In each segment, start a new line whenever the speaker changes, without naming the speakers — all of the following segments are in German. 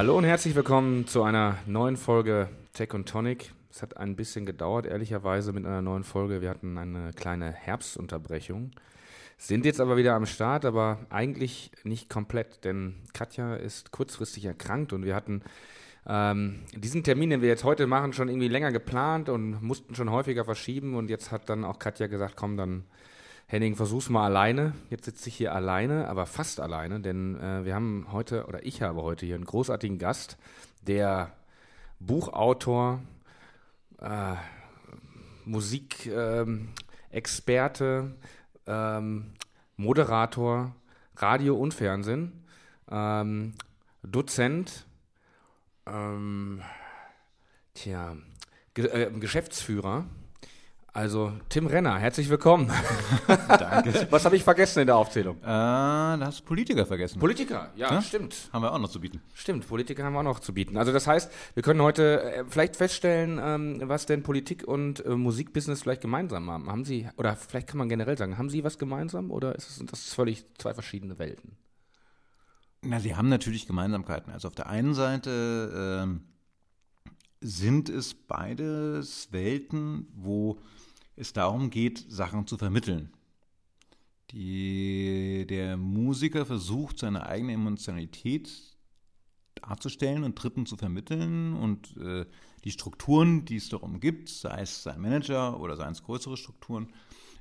Hallo und herzlich willkommen zu einer neuen Folge Tech und Tonic. Es hat ein bisschen gedauert, ehrlicherweise, mit einer neuen Folge. Wir hatten eine kleine Herbstunterbrechung. Sind jetzt aber wieder am Start, aber eigentlich nicht komplett, denn Katja ist kurzfristig erkrankt und wir hatten ähm, diesen Termin, den wir jetzt heute machen, schon irgendwie länger geplant und mussten schon häufiger verschieben. Und jetzt hat dann auch Katja gesagt, komm, dann Henning, versuch's mal alleine. Jetzt sitze ich hier alleine, aber fast alleine, denn äh, wir haben heute, oder ich habe heute hier einen großartigen Gast, der Buchautor, äh, Musikexperte, ähm, Moderator, Radio und Fernsehen, ähm, Dozent, ähm, tja, Ge äh, Geschäftsführer also Tim Renner, herzlich willkommen. Danke. Was habe ich vergessen in der Aufzählung? Äh,
da hast du Politiker vergessen.
Politiker, ja, ja, stimmt.
Haben wir auch noch zu bieten.
Stimmt, Politiker haben wir auch noch zu bieten. Also das heißt, wir können heute äh, vielleicht feststellen, ähm, was denn Politik und äh, Musikbusiness vielleicht gemeinsam haben. Haben Sie, oder vielleicht kann man generell sagen, haben Sie was gemeinsam oder ist es, sind das völlig zwei verschiedene Welten?
Na, sie haben natürlich Gemeinsamkeiten. Also auf der einen Seite ähm, sind es beides Welten, wo es darum geht, Sachen zu vermitteln. Die, der Musiker versucht, seine eigene Emotionalität darzustellen und Dritten zu vermitteln und äh, die Strukturen, die es darum gibt, sei es sein Manager oder seien es größere Strukturen,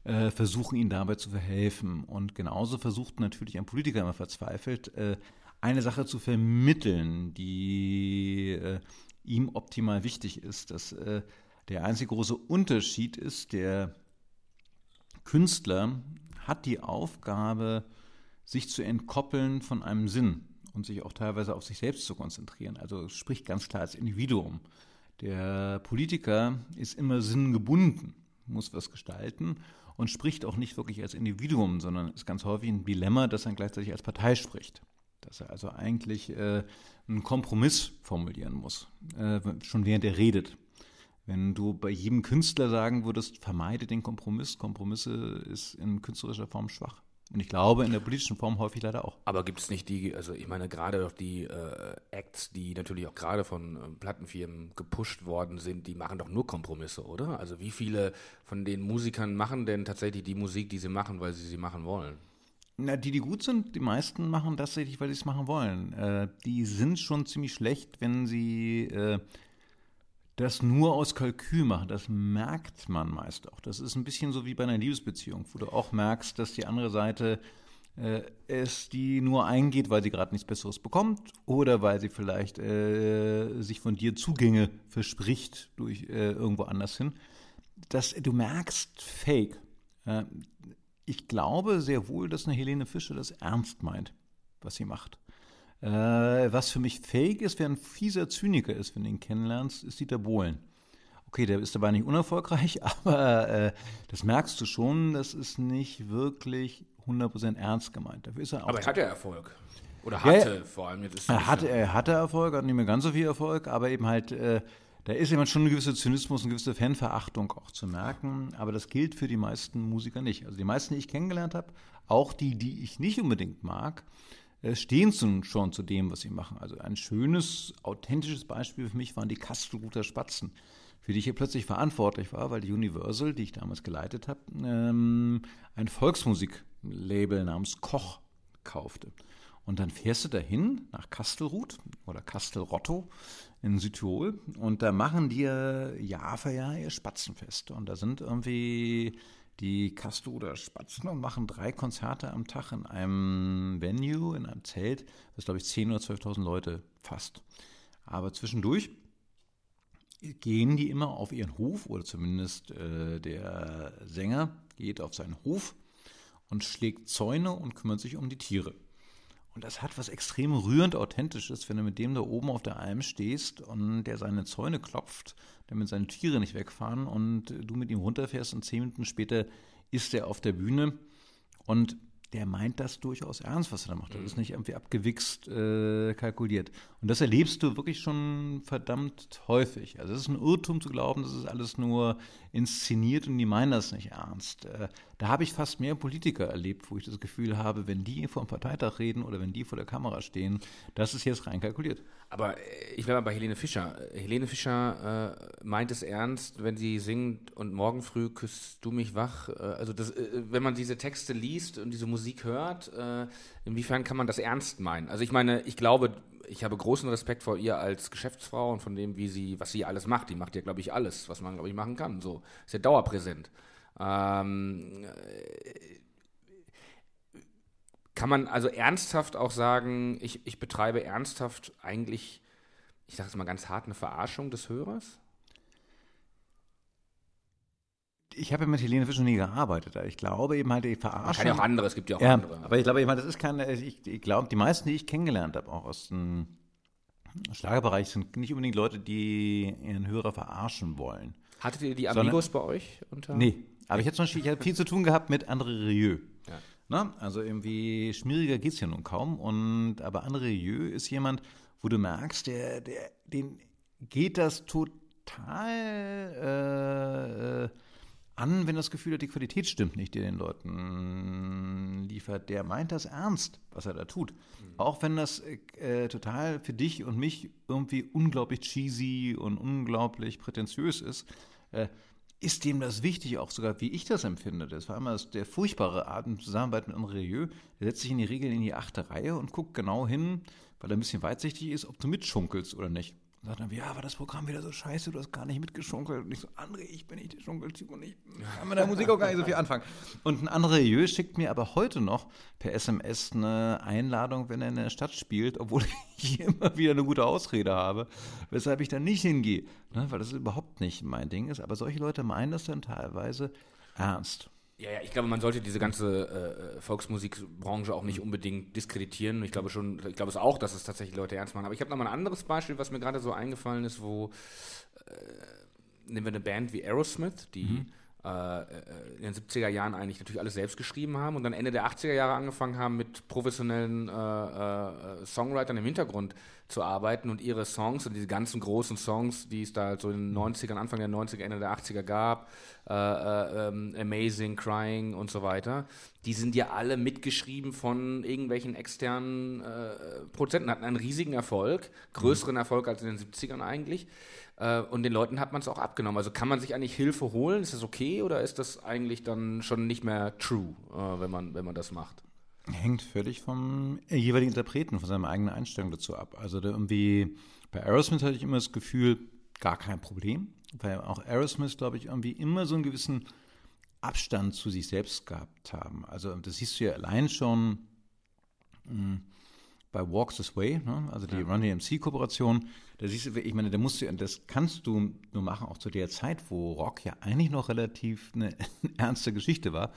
äh, versuchen ihn dabei zu verhelfen. Und genauso versucht natürlich ein Politiker immer verzweifelt, äh, eine Sache zu vermitteln, die äh, ihm optimal wichtig ist. Das äh, der einzige große Unterschied ist, der Künstler hat die Aufgabe, sich zu entkoppeln von einem Sinn und sich auch teilweise auf sich selbst zu konzentrieren. Also spricht ganz klar als Individuum. Der Politiker ist immer sinngebunden, muss was gestalten und spricht auch nicht wirklich als Individuum, sondern ist ganz häufig ein Dilemma, dass er gleichzeitig als Partei spricht. Dass er also eigentlich äh, einen Kompromiss formulieren muss, äh, schon während er redet. Wenn du bei jedem Künstler sagen würdest, vermeide den Kompromiss, Kompromisse ist in künstlerischer Form schwach. Und ich glaube, in der politischen Form häufig leider auch.
Aber gibt es nicht die, also ich meine, gerade doch die äh, Acts, die natürlich auch gerade von äh, Plattenfirmen gepusht worden sind, die machen doch nur Kompromisse, oder? Also wie viele von den Musikern machen denn tatsächlich die Musik, die sie machen, weil sie sie machen wollen?
Na, die, die gut sind, die meisten machen das tatsächlich, weil sie es machen wollen. Äh, die sind schon ziemlich schlecht, wenn sie äh, das nur aus Kalkül machen, das merkt man meist auch. Das ist ein bisschen so wie bei einer Liebesbeziehung, wo du auch merkst, dass die andere Seite äh, es die nur eingeht, weil sie gerade nichts Besseres bekommt oder weil sie vielleicht äh, sich von dir Zugänge verspricht durch äh, irgendwo anders hin. Das, du merkst Fake. Äh, ich glaube sehr wohl, dass eine Helene Fischer das ernst meint, was sie macht. Äh, was für mich fake ist, wer ein fieser Zyniker ist, wenn du ihn kennenlernst, ist Dieter Bohlen. Okay, der ist dabei nicht unerfolgreich, aber äh, das merkst du schon, das ist nicht wirklich 100% ernst gemeint.
Dafür ist er auch aber er hat ja Erfolg. Oder hatte
ja, vor allem. Jetzt er, hatte, er hatte Erfolg, hat nicht mehr ganz so viel Erfolg, aber eben halt, äh, da ist jemand schon ein gewisser Zynismus, eine gewisse Fanverachtung auch zu merken. Aber das gilt für die meisten Musiker nicht. Also die meisten, die ich kennengelernt habe, auch die, die ich nicht unbedingt mag, äh, stehen schon zu dem, was sie machen. Also ein schönes, authentisches Beispiel für mich waren die Kastelruther Spatzen, für die ich hier plötzlich verantwortlich war, weil die Universal, die ich damals geleitet habe, ähm, ein Volksmusiklabel namens Koch kaufte. Und dann fährst du dahin nach Kastelruth oder Kastelrotto in Südtirol und da machen die Jahr für Jahr ihr Spatzenfest. Und da sind irgendwie die Kastruder Spatzen und machen drei Konzerte am Tag in einem Venue, in einem Zelt, das glaube ich 10.000 oder 12.000 Leute fasst. Aber zwischendurch gehen die immer auf ihren Hof oder zumindest äh, der Sänger geht auf seinen Hof und schlägt Zäune und kümmert sich um die Tiere. Und das hat was extrem rührend Authentisches, wenn du mit dem da oben auf der Alm stehst und der seine Zäune klopft, damit seine Tiere nicht wegfahren und du mit ihm runterfährst und zehn Minuten später ist er auf der Bühne und der meint das durchaus ernst, was er da macht. Das ist nicht irgendwie abgewichst äh, kalkuliert. Und das erlebst du wirklich schon verdammt häufig. Also es ist ein Irrtum zu glauben, das ist alles nur inszeniert und die meinen das nicht ernst. Äh, Da habe ich fast mehr Politiker erlebt, wo ich das Gefühl habe, wenn die vor einem Parteitag reden oder wenn die vor der Kamera stehen, das ist jetzt rein kalkuliert.
Aber äh, ich bleibe bei Helene Fischer. Helene Fischer äh, meint es ernst, wenn sie singt und morgen früh küsst du mich wach. Äh, also das, äh, wenn man diese Texte liest und diese Musik hört, äh, inwiefern kann man das ernst meinen? Also ich meine, ich glaube, ich habe großen Respekt vor ihr als Geschäftsfrau und von dem, wie sie, was sie alles macht. Die macht ja, glaube ich, alles, was man, glaube ich, machen kann. So ist ja dauerpräsent. Ähm, kann man also ernsthaft auch sagen, ich, ich betreibe ernsthaft eigentlich, ich sage es mal ganz hart, eine Verarschung des Hörers?
ich habe ja mit Helene Fischer nie gearbeitet. Ich glaube eben halt, die Verarschung.
Kann ja auch andere, es gibt ja auch
ja,
andere.
Aber ich glaube, ich meine, das ist keine, ich, ich glaube, die meisten, die ich kennengelernt habe, auch aus dem Schlagerbereich, sind nicht unbedingt Leute, die ihren Hörer verarschen wollen.
Hattet ihr die Amigos Sondern, bei euch?
Unter? Nee, aber ich hatte zum Beispiel, ich hatte viel zu tun gehabt mit André Rieu. Ja. Na, also irgendwie schwieriger geht es ja nun kaum. Und, aber André Rieu ist jemand, wo du merkst, der, der, den geht das total äh, an, wenn das Gefühl hat, die Qualität stimmt nicht, die den Leuten liefert. Der meint das ernst, was er da tut. Mhm. Auch wenn das äh, total für dich und mich irgendwie unglaublich cheesy und unglaublich prätentiös ist, äh, ist dem das wichtig, auch sogar wie ich das empfinde. Das war immer der furchtbare Art in Zusammenarbeit mit André Rieu. Der setzt sich in die Regel in die achte Reihe und guckt genau hin, weil er ein bisschen weitsichtig ist, ob du mitschunkelst oder nicht. Und sagt dann, ja, war das Programm wieder so scheiße, du hast gar nicht mitgeschunkelt. Und ich so, André, ich bin nicht der Schunkeltyp und ich kann mit der Musik auch gar nicht so viel anfangen. Und ein André Jö schickt mir aber heute noch per SMS eine Einladung, wenn er in der Stadt spielt, obwohl ich immer wieder eine gute Ausrede habe, weshalb ich dann nicht hingehe. Ne, weil das überhaupt nicht mein Ding ist. Aber solche Leute meinen das dann teilweise ernst.
Ja, ja, ich glaube, man sollte diese ganze äh, Volksmusikbranche auch nicht unbedingt diskreditieren. Ich glaube schon, ich glaube es auch, dass es tatsächlich Leute ernst machen. Aber ich habe noch mal ein anderes Beispiel, was mir gerade so eingefallen ist, wo äh, nehmen wir eine Band wie Aerosmith, die mhm. äh, in den 70er Jahren eigentlich natürlich alles selbst geschrieben haben und dann Ende der 80er Jahre angefangen haben, mit professionellen äh, äh, Songwritern im Hintergrund zu arbeiten und ihre Songs und diese ganzen großen Songs, die es da so in den 90ern, Anfang der 90er, Ende der 80er gab, äh, äh, ähm, Amazing, Crying und so weiter, die sind ja alle mitgeschrieben von irgendwelchen externen äh, Produzenten, hatten einen riesigen Erfolg, größeren mhm. Erfolg als in den 70ern eigentlich. Äh, und den Leuten hat man es auch abgenommen. Also kann man sich eigentlich Hilfe holen? Ist das okay oder ist das eigentlich dann schon nicht mehr true, äh, wenn, man, wenn man das macht?
Hängt völlig vom jeweiligen Interpreten, von seiner eigenen Einstellung dazu ab. Also irgendwie bei Aerosmith hatte ich immer das Gefühl, gar kein Problem, weil auch Aerosmith, glaube ich, irgendwie immer so einen gewissen Abstand zu sich selbst gehabt haben. Also das siehst du ja allein schon mh, hm, bei Walks This Way, ne? also die ja. Run DMC-Kooperation. Da siehst du, ich meine, da musst du, das kannst du nur machen, auch zu der Zeit, wo Rock ja eigentlich noch relativ eine ernste Geschichte war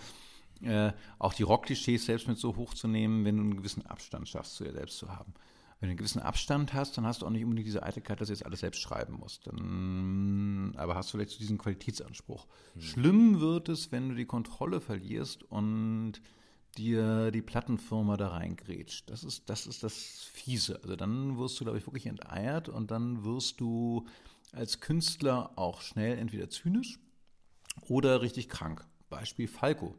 äh, auch die Rock-Klischees selbst mit so hochzunehmen, wenn du einen gewissen Abstand schaffst, zu dir selbst zu haben. Wenn du einen gewissen Abstand hast, dann hast du auch nicht unbedingt diese Eitelkeit, dass du jetzt alles selbst schreiben musst. Dann, aber hast du vielleicht so diesen Qualitätsanspruch. Hm. Schlimm wird es, wenn du die Kontrolle verlierst und dir die Plattenfirma da reingrätscht. Das ist, das ist das Fiese. Also dann wirst du, glaube ich, wirklich enteiert und dann wirst du als Künstler auch schnell entweder zynisch oder richtig krank. Beispiel Falco.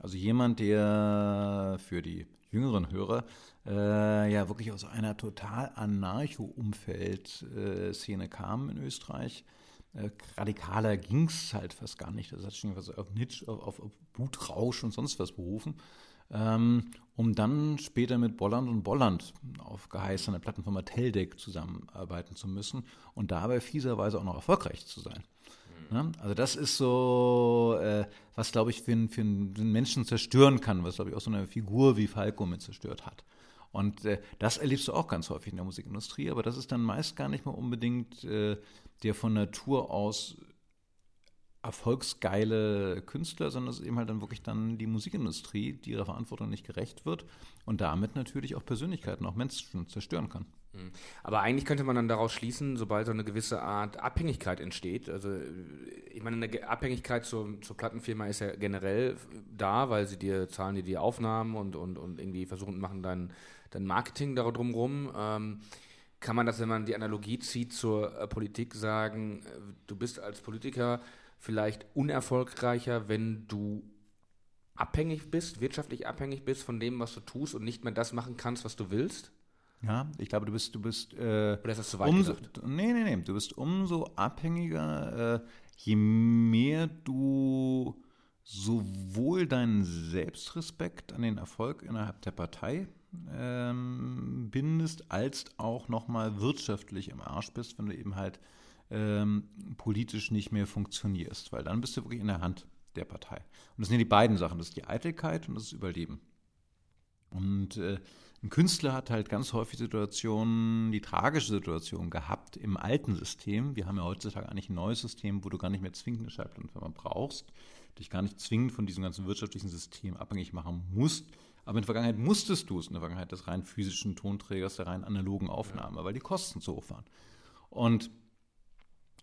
Also jemand, der für die jüngeren Hörer äh, ja wirklich aus einer total Anarcho-Umfeld-Szene äh, kam in Österreich. Äh, radikaler ging es halt fast gar nicht. Das hat schon was auf Nitsch, auf, auf, auf Blutrausch und sonst was berufen. Ähm, um dann später mit Bolland und Bolland auf Geheiß einer Plattenfirma Teldec zusammenarbeiten zu müssen und dabei fieserweise auch noch erfolgreich zu sein. Ne? Also das ist so, äh, was glaube ich für, für einen Menschen zerstören kann, was glaube ich auch so eine Figur wie Falco mit zerstört hat. Und äh, das erlebst du auch ganz häufig in der Musikindustrie, aber das ist dann meist gar nicht mal unbedingt äh, der von Natur aus erfolgsgeile Künstler, sondern es ist eben halt dann wirklich dann die Musikindustrie, die ihrer Verantwortung nicht gerecht wird und damit natürlich auch Persönlichkeiten, auch Menschen zerstören kann.
Hm. Aber eigentlich könnte man dann daraus schließen, sobald so eine gewisse Art Abhängigkeit entsteht. Also äh, ich meine, eine Abhängigkeit zur, zur Plattenfirma ist ja generell da, weil sie dir zahlen dir die Aufnahmen und, und, und irgendwie versuchen machen dein, dein Marketing darum rum. Ähm, kann man das, wenn man die Analogie zieht zur äh, Politik, sagen, äh, du bist als Politiker vielleicht unerfolgreicher, wenn du abhängig bist, wirtschaftlich abhängig bist von dem, was du tust und nicht mehr das machen kannst, was du willst?
Ja, ich glaube, du bist, du bist, äh,
Oder ist das zu weit
umso, nee, nee, nee, du bist umso abhängiger, äh, je mehr du sowohl deinen Selbstrespekt an den Erfolg innerhalb der Partei ähm, bindest, als auch nochmal wirtschaftlich im Arsch bist, wenn du eben halt ähm, politisch nicht mehr funktionierst, weil dann bist du wirklich in der Hand der Partei. Und das sind die beiden Sachen, das ist die Eitelkeit und das ist Überleben. Und äh, ein Künstler hat halt ganz häufig Situationen, die tragische Situation gehabt im alten System. Wir haben ja heutzutage eigentlich ein neues System, wo du gar nicht mehr zwingend eine Schallplattenfirma brauchst, dich gar nicht zwingend von diesem ganzen wirtschaftlichen System abhängig machen musst. Aber in der Vergangenheit musstest du es, in der Vergangenheit des rein physischen Tonträgers, der rein analogen Aufnahme, ja. weil die Kosten zu hoch waren. Und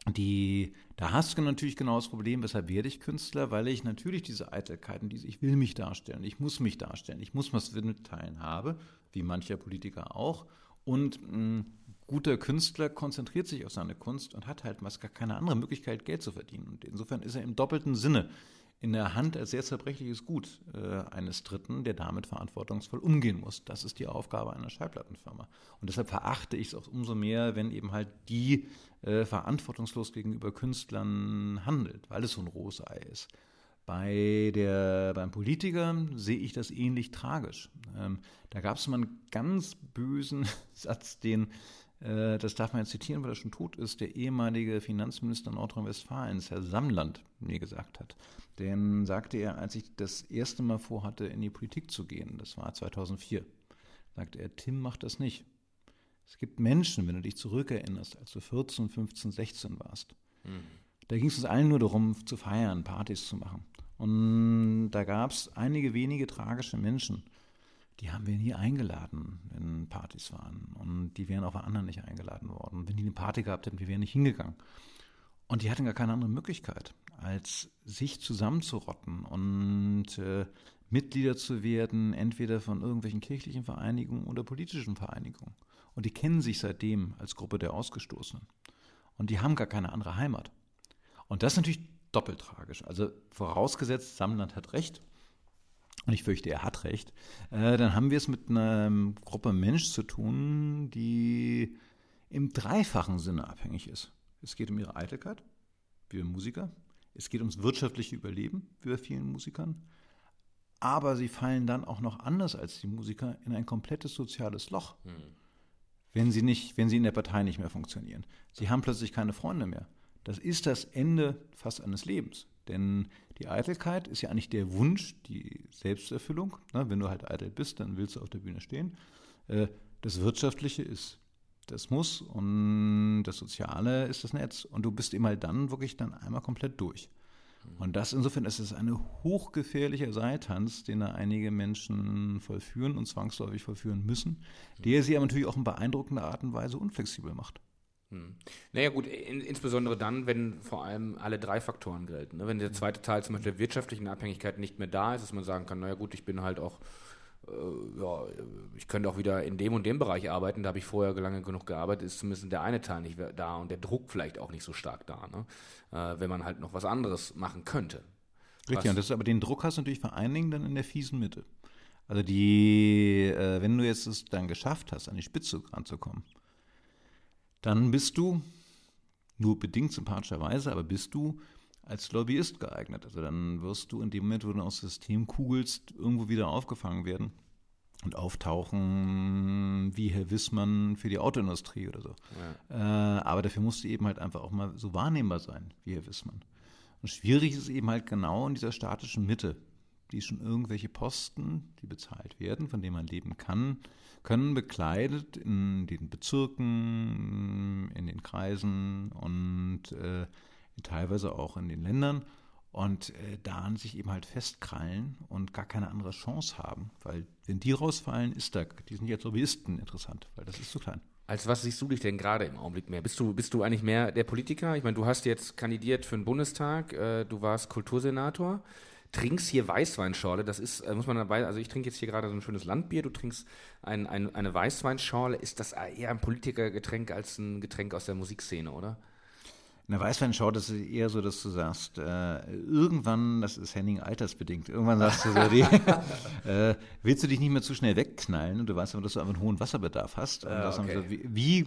die, da hast du natürlich genau das Problem, weshalb werde ich Künstler, weil ich natürlich diese Eitelkeiten, diese, ich will mich darstellen, ich muss mich darstellen, ich muss was mitteilen habe, wie mancher Politiker auch. Und ein guter Künstler konzentriert sich auf seine Kunst und hat halt meist gar keine andere Möglichkeit, Geld zu verdienen. Und insofern ist er im doppelten Sinne in der Hand als sehr zerbrechliches Gut äh, eines Dritten, der damit verantwortungsvoll umgehen muss. Das ist die Aufgabe einer Schallplattenfirma. Und deshalb verachte ich es auch umso mehr, wenn eben halt die äh, verantwortungslos gegenüber Künstlern handelt, weil es so ein Rohsei ist. Bei der, beim Politiker sehe ich das ähnlich tragisch. Ähm, da gab es mal einen ganz bösen Satz, den äh, das darf man jetzt zitieren, weil er schon tot ist, der ehemalige Finanzminister Nordrhein-Westfalens, Herr Samland, mir gesagt hat. Denn sagte er, als ich das erste Mal vorhatte, in die Politik zu gehen, das war 2004, sagte er, Tim macht das nicht. Es gibt Menschen, wenn du dich zurückerinnerst, als du 14, 15, 16 warst, mhm. da ging es uns allen nur darum, zu feiern, Partys zu machen. Und da gab es einige wenige tragische Menschen, die haben wir nie eingeladen, wenn Partys waren. Und die wären auch bei anderen nicht eingeladen worden. Wenn die eine Party gehabt hätten, wir wären nicht hingegangen. Und die hatten gar keine andere Möglichkeit, als sich zusammenzurotten und äh, Mitglieder zu werden, entweder von irgendwelchen kirchlichen Vereinigungen oder politischen Vereinigungen. Und die kennen sich seitdem als Gruppe der Ausgestoßenen. Und die haben gar keine andere Heimat. Und das ist natürlich doppelt tragisch. Also vorausgesetzt, Samland hat recht, und ich fürchte, er hat recht, äh, dann haben wir es mit einer Gruppe Mensch zu tun, die im dreifachen Sinne abhängig ist. Es geht um ihre Eitelkeit, wie Musiker. Es geht ums wirtschaftliche Überleben, wie bei vielen Musikern. Aber sie fallen dann auch noch anders als die Musiker in ein komplettes soziales Loch, hm. wenn, sie nicht, wenn sie in der Partei nicht mehr funktionieren. Sie haben plötzlich keine Freunde mehr. Das ist das Ende fast eines Lebens. Denn die Eitelkeit ist ja eigentlich der Wunsch, die Selbsterfüllung. Ne? Wenn du halt eitel bist, dann willst du auf der Bühne stehen. Äh, das Wirtschaftliche ist das Muss und das Soziale ist das Netz. Und du bist immer dann wirklich dann einmal komplett durch. Und das insofern ist es ein hochgefährlicher Seiltanz, den da einige Menschen vollführen und zwangsläufig vollführen müssen, der sie aber natürlich auch in beeindruckender Art und Weise unflexibel macht.
Hm. Naja gut, in, insbesondere dann, wenn vor allem alle drei Faktoren gelten. Ne? Wenn der zweite Teil zum Beispiel der wirtschaftlichen Abhängigkeit nicht mehr da ist, dass man sagen kann, naja gut, ich bin halt auch, äh, ja, ich könnte auch wieder in dem und dem Bereich arbeiten, da habe ich vorher lange genug gearbeitet, ist zumindest der eine Teil nicht da und der Druck vielleicht auch nicht so stark da, ne? äh, wenn man halt noch was anderes machen könnte.
Richtig, was, und das, aber den Druck hast du natürlich vor allen Dingen dann in der fiesen Mitte. Also die, äh, wenn du jetzt es dann geschafft hast, an die Spitze ranzukommen, dann bist du, nur bedingt sympathischerweise, aber bist du als Lobbyist geeignet. Also dann wirst du in dem Moment, wo du aus dem System kugelst, irgendwo wieder aufgefangen werden und auftauchen wie Herr Wissmann für die Autoindustrie oder so. Ja. Äh, aber dafür musst du eben halt einfach auch mal so wahrnehmbar sein wie Herr Wissmann. Und schwierig ist eben halt genau in dieser statischen Mitte, die schon irgendwelche Posten, die bezahlt werden, von denen man leben kann, können bekleidet in den Bezirken, in den Kreisen und äh, teilweise auch in den Ländern und äh, da sich eben halt festkrallen und gar keine andere Chance haben. Weil wenn die rausfallen, ist da, die sind jetzt Lobbyisten interessant, weil das ist zu klein.
Als was siehst du dich denn gerade im Augenblick mehr? Bist du, bist du eigentlich mehr der Politiker? Ich meine, du hast jetzt kandidiert für den Bundestag, äh, du warst Kultursenator trinkst hier Weißweinschorle. Das ist, äh, muss man dabei, also ich trinke jetzt hier gerade so ein schönes Landbier, du trinkst ein, ein, eine Weißweinschorle. Ist das eher ein Politikergetränk als ein Getränk aus der Musikszene, oder?
In der Weißweinschau, das ist eher so, dass du sagst, äh, irgendwann, das ist Henning altersbedingt, irgendwann sagst du so, äh, willst du dich nicht mehr zu schnell wegknallen und du weißt aber, dass du einfach einen hohen Wasserbedarf hast. Und
Ah,
das,
okay.
so, wie,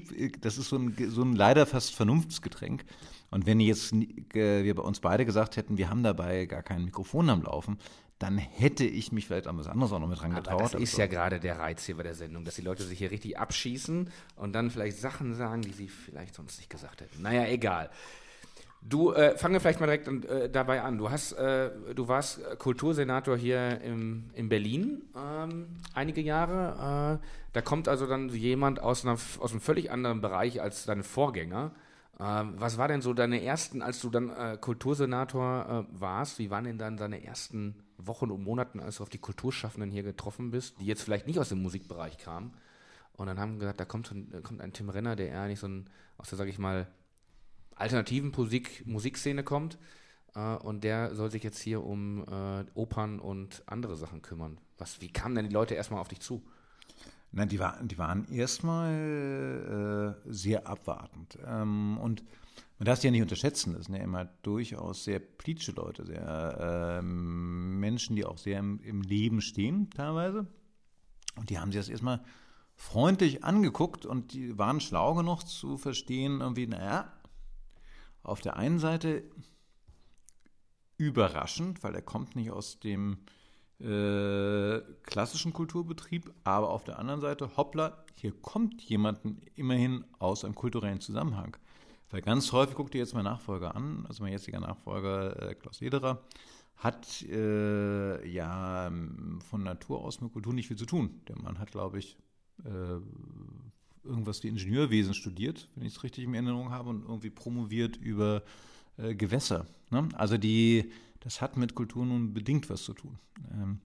wie, das ist so ein, so ein leider fast Vernunftsgetränk. Und wenn jetzt äh, wir bei uns beide gesagt hätten, wir haben dabei gar kein Mikrofon am Laufen, dann hätte ich mich vielleicht an was anderes auch noch mit dran
Aber
getraut.
das ist
so.
ja gerade der Reiz hier bei der Sendung, dass die Leute sich hier richtig abschießen und dann vielleicht Sachen sagen, die sie vielleicht sonst nicht gesagt hätten. Naja, egal. Du, äh, fangen wir vielleicht mal direkt an, äh, dabei an. Du hast, äh, du warst Kultursenator hier im, in Berlin ähm, einige Jahre. Äh, da kommt also dann jemand aus, einer, aus einem völlig anderen Bereich als deine Vorgänger. Ähm, was war denn so deine ersten, als du dann äh, Kultursenator äh, warst, wie waren denn dann deine ersten Wochen und Monaten, als du auf die Kulturschaffenden hier getroffen bist, die jetzt vielleicht nicht aus dem Musikbereich kamen? Und dann haben gesagt, da kommt, ein, kommt ein Tim Renner, der eher nicht so ein, aus der, sag ich mal, alternativen Musik, Musikszene kommt. Äh, und der soll sich jetzt hier um äh, Opern und andere Sachen kümmern. Was, wie kamen denn die Leute erstmal auf dich zu?
Nein, die, war, die waren erstmal äh, sehr abwartend. Ähm, und man darf sie ja nicht unterschätzen. Das sind ja immer durchaus sehr politische Leute, sehr ähm, Menschen, die auch sehr im, im Leben stehen, teilweise. Und die haben sich das erstmal freundlich angeguckt und die waren schlau genug zu verstehen, irgendwie, naja, auf der einen Seite überraschend, weil er kommt nicht aus dem äh, klassischen Kulturbetrieb, aber auf der anderen Seite, hoppla, hier kommt jemand immerhin aus einem kulturellen Zusammenhang. Weil ganz häufig, guckt ihr jetzt mein Nachfolger an, also mein jetziger Nachfolger äh, Klaus Lederer, hat äh, ja von Natur aus mit Kultur nicht viel zu tun. Der Mann hat, glaube ich, äh, irgendwas wie Ingenieurwesen studiert, wenn ich es richtig in Erinnerung habe, und irgendwie promoviert über äh, Gewässer. Ne? Also die, das hat mit Kultur nun bedingt was zu tun. Ähm,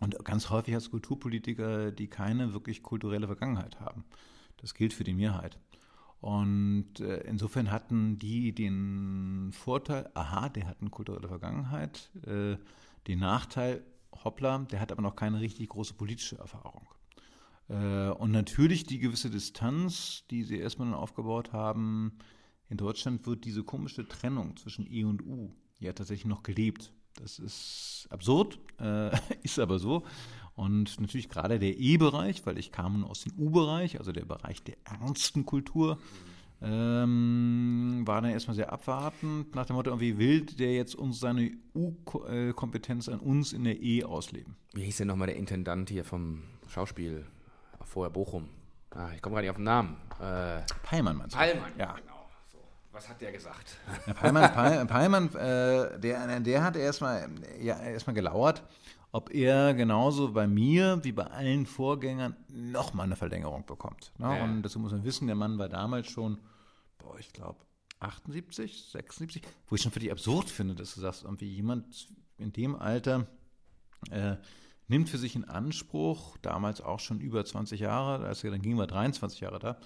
und ganz häufig hast du Kulturpolitiker, die keine wirklich kulturelle Vergangenheit haben. Das gilt für die Mehrheit. Und äh, insofern hatten die den Vorteil, aha, der hat eine kulturelle Vergangenheit, äh, den Nachteil, hoppla, der hat aber noch keine richtig große politische Erfahrung. Äh, und natürlich die gewisse Distanz, die sie erstmal aufgebaut haben. In Deutschland wird diese komische Trennung zwischen E und U ja tatsächlich noch gelebt. Das ist absurd, äh, ist aber so. Und natürlich gerade der E-Bereich, weil ich kam aus dem U-Bereich, also der Bereich der ernsten Kultur, ähm, war dann erstmal sehr abwartend, nach dem Motto, irgendwie will der jetzt uns seine U-Kompetenz an uns in der E ausleben.
Wie hieß denn nochmal der Intendant hier vom Schauspiel, vorher Bochum? Ah, ich komme gerade nicht auf den Namen. Äh,
Peimann meinst du?
Pallmann,
Ja.
genau. Was hat der gesagt?
Pall- Pallmann äh, der, der hat erstmal ja, erstmal gelauert, ob er genauso bei mir wie bei allen Vorgängern nochmal eine Verlängerung bekommt. Ne?
Ja.
Und dazu muss man wissen, der Mann war damals schon, boah, ich glaube, 78, 76, wo ich schon völlig absurd finde, dass du sagst, irgendwie jemand in dem Alter äh, nimmt für sich in Anspruch, damals auch schon über 20 Jahre, als er dann ging, war 23 Jahre da,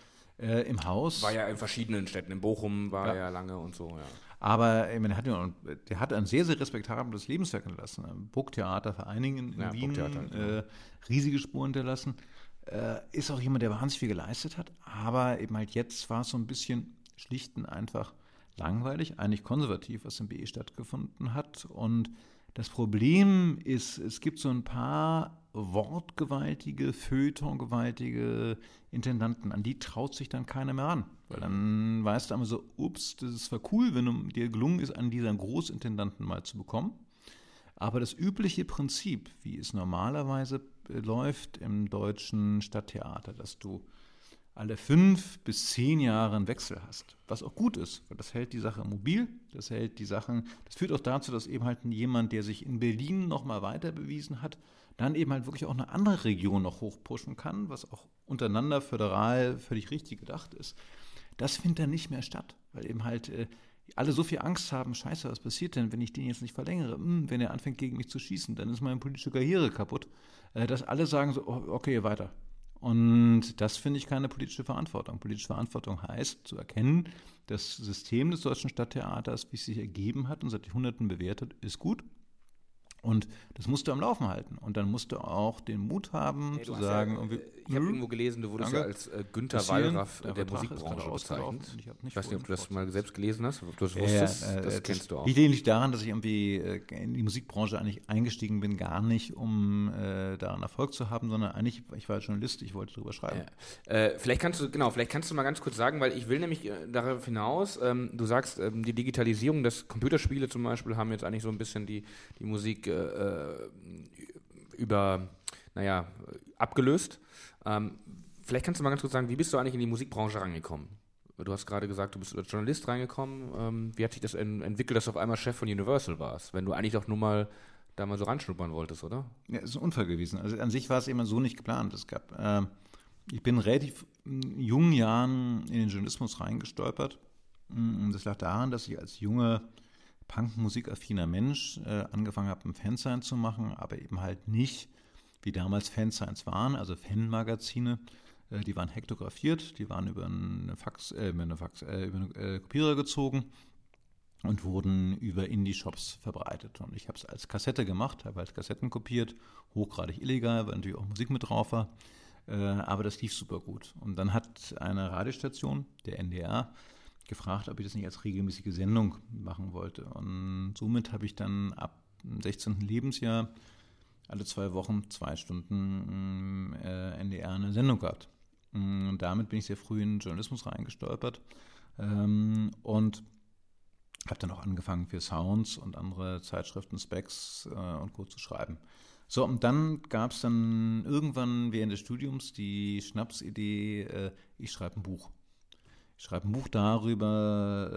äh, im Haus.
War ja in verschiedenen Städten. In Bochum war
Ja.
er ja lange und so, ja.
Aber ich meine, der, hat ja, der hat ein sehr, sehr respektables Lebenswerk hinterlassen. Ein Burgtheater vor allen Dingen in
Ja,
Wien,
genau.
äh, riesige Spuren hinterlassen. Äh, ist auch jemand, der wahnsinnig viel geleistet hat. Aber eben halt jetzt war es so ein bisschen schlicht und einfach langweilig, eigentlich konservativ, was im BE stattgefunden hat. Und das Problem ist, es gibt so ein paar wortgewaltige, feuilletongewaltige Intendanten, an die traut sich dann keiner mehr ran. Weil dann weißt du einmal so, ups, das zwar cool, wenn dir gelungen ist, einen dieser Großintendanten mal zu bekommen, aber das übliche Prinzip, wie es normalerweise äh, läuft im deutschen Stadttheater, dass du alle fünf bis zehn Jahre einen Wechsel hast, was auch gut ist, weil das hält die Sache mobil, das hält die Sachen, das führt auch dazu, dass eben halt jemand, der sich in Berlin nochmal weiter bewiesen hat, dann eben halt wirklich auch eine andere Region noch hochpushen kann, was auch untereinander föderal völlig richtig gedacht ist. Das findet dann nicht mehr statt, weil eben halt äh, alle so viel Angst haben, scheiße, was passiert denn, wenn ich den jetzt nicht verlängere? Hm, wenn er anfängt gegen mich zu schießen, dann ist meine politische Karriere kaputt. Äh, dass alle sagen so, oh, okay, weiter. Und das finde ich keine politische Verantwortung. Politische Verantwortung heißt zu erkennen, das System des deutschen Stadttheaters, wie es sich ergeben hat und seit Jahrhunderten bewertet, ist gut. Und das musst du am Laufen halten. Und dann musst du auch den Mut haben
Nee,
zu sagen,
ja,
irgendwie,
ich habe irgendwo gelesen, du wurdest
Danke.
ja als äh, Günther. Wallraff
Der
der Musikbranche bezeichnet.
ich
Ich weiß nicht, ob du das mal selbst gelesen hast, ob du das wusstest.
äh,
das
äh,
kennst du auch.
Liegt nicht daran, dass ich irgendwie äh, in die Musikbranche eigentlich eingestiegen bin, gar nicht, um äh, daran Erfolg zu haben, sondern eigentlich, ich war Journalist, ich wollte darüber schreiben.
Ja. Äh, vielleicht kannst du, genau, vielleicht kannst du mal ganz kurz sagen, weil ich will nämlich darauf hinaus, ähm, du sagst, ähm, die Digitalisierung, das Computerspiele zum Beispiel haben jetzt eigentlich so ein bisschen die, die Musik über, naja, abgelöst. Ähm, vielleicht kannst du mal ganz kurz sagen, wie bist du eigentlich in die Musikbranche reingekommen? Du hast gerade gesagt, du bist als Journalist reingekommen. Ähm, wie hat sich das en entwickelt, dass du auf einmal Chef von Universal warst, wenn du eigentlich doch nur mal da mal so ranschnuppern wolltest, oder?
Ja, es ist ein Unfall gewesen. Also an sich war es immer so nicht geplant. Es gab, äh, ich bin relativ in jungen Jahren in den Journalismus reingestolpert. Und das lag daran, dass ich als junger Punk-musikaffiner Mensch äh, angefangen habe, ein Fansign zu machen, aber eben halt nicht, wie damals Fansigns waren, also Fanmagazine. Äh, die waren hektografiert, die waren über eine Fax, äh, über eine Fax, äh, über einen äh, Kopierer gezogen und wurden über Indie-Shops verbreitet. Und ich habe es als Kassette gemacht, habe als Kassetten kopiert, hochgradig illegal, weil natürlich auch Musik mit drauf war. Äh, aber das lief super gut. Und dann hat eine Radiostation, der NDR, gefragt, ob ich das nicht als regelmäßige Sendung machen wollte. Und somit habe ich dann ab dem 16. Lebensjahr alle zwei Wochen zwei Stunden äh, NDR eine Sendung gehabt. Und damit bin ich sehr früh in Journalismus reingestolpert. Ähm, und habe dann auch angefangen für Sounds und andere Zeitschriften, Specs äh, und Co. zu schreiben. So, und dann gab es dann irgendwann während des Studiums die Schnapsidee, äh, ich schreibe ein Buch. Ich schreibe ein Buch darüber,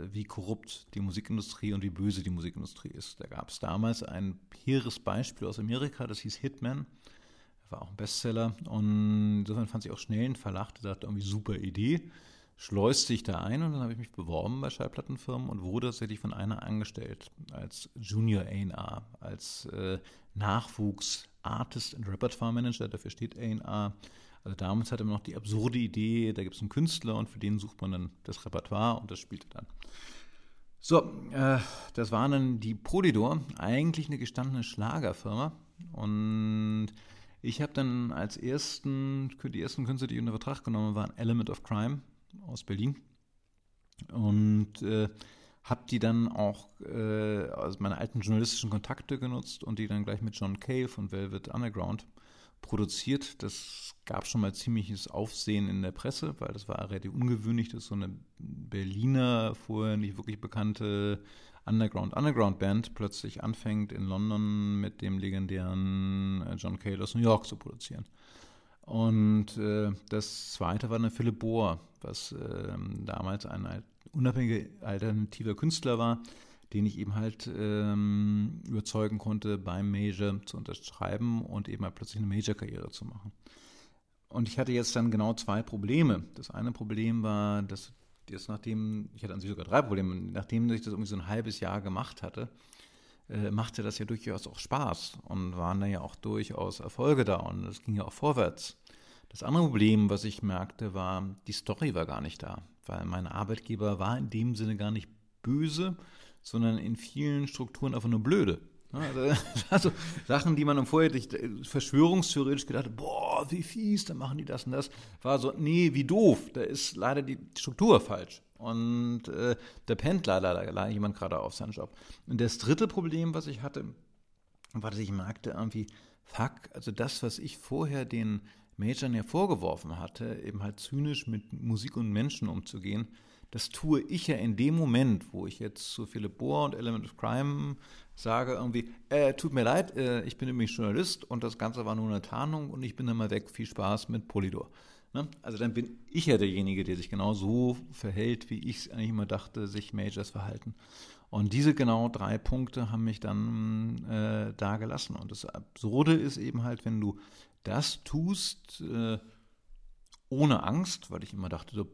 äh, wie korrupt die Musikindustrie und wie böse die Musikindustrie ist. Da gab es damals ein hehres Beispiel aus Amerika, das hieß Hitman. War auch ein Bestseller. Und insofern fand ich auch schnell einen Verlag, der sagte, irgendwie super Idee schleust sich da ein und dann habe ich mich beworben bei Schallplattenfirmen und wurde tatsächlich von einer angestellt als Junior A&R, als äh, Nachwuchs Artist and Repertoire Manager, dafür steht A&R. Also damals hatte man noch die absurde Idee, da gibt es einen Künstler und für den sucht man dann das Repertoire und das spielte dann. So, äh, das war dann die Polydor, eigentlich eine gestandene Schlagerfirma und ich habe dann als ersten, die ersten Künstler, die ich unter Vertrag genommen waren, Element of Crime, aus Berlin und äh, habe die dann auch äh, aus meiner alten journalistischen Kontakte genutzt und die dann gleich mit John Cave und Velvet Underground produziert. Das gab schon mal ziemliches Aufsehen in der Presse, weil das war relativ ungewöhnlich, dass so eine Berliner, vorher nicht wirklich bekannte Underground Underground Band plötzlich anfängt in London mit dem legendären äh, John Cale aus New York zu produzieren. Und äh, das zweite war dann Philipp Bohr, was äh, damals ein unabhängiger alternativer Künstler war, den ich eben halt ähm, überzeugen konnte, beim Major zu unterschreiben und eben halt plötzlich eine Major-Karriere zu machen. Und ich hatte jetzt dann genau zwei Probleme. Das eine Problem war, dass jetzt nachdem, ich hatte an sich sogar drei Probleme, nachdem ich das irgendwie so ein halbes Jahr gemacht hatte, äh, machte das ja durchaus auch Spaß und waren da ja auch durchaus Erfolge da und es ging ja auch vorwärts. Das andere Problem, was ich merkte, war, die Story war gar nicht da, weil mein Arbeitgeber war in dem Sinne gar nicht böse, sondern in vielen Strukturen einfach nur blöde. Also, also Sachen, die man im Vorher verschwörungstheoretisch gedacht hat, boah, wie fies, da machen die das und das, war so, nee, wie doof, da ist leider die Struktur falsch. Und äh, da pennt leider, leider jemand gerade auf seinen Job. Und das dritte Problem, was ich hatte, war, dass ich merkte irgendwie, fuck, also das, was ich vorher den Majors ja vorgeworfen hatte, eben halt zynisch mit Musik und Menschen umzugehen, das tue ich ja in dem Moment, wo ich jetzt zu Philipp Bohr und Element of Crime sage irgendwie, äh, tut mir leid, äh, ich bin nämlich Journalist und das Ganze war nur eine Tarnung und ich bin dann mal weg, viel Spaß mit Polydor. Ne? Also dann bin ich ja derjenige, der sich genau so verhält, wie ich es eigentlich immer dachte, sich Majors verhalten. Und diese genau drei Punkte haben mich dann äh, da gelassen. Und das Absurde ist eben halt, wenn du das tust äh, ohne Angst, weil ich immer dachte, so,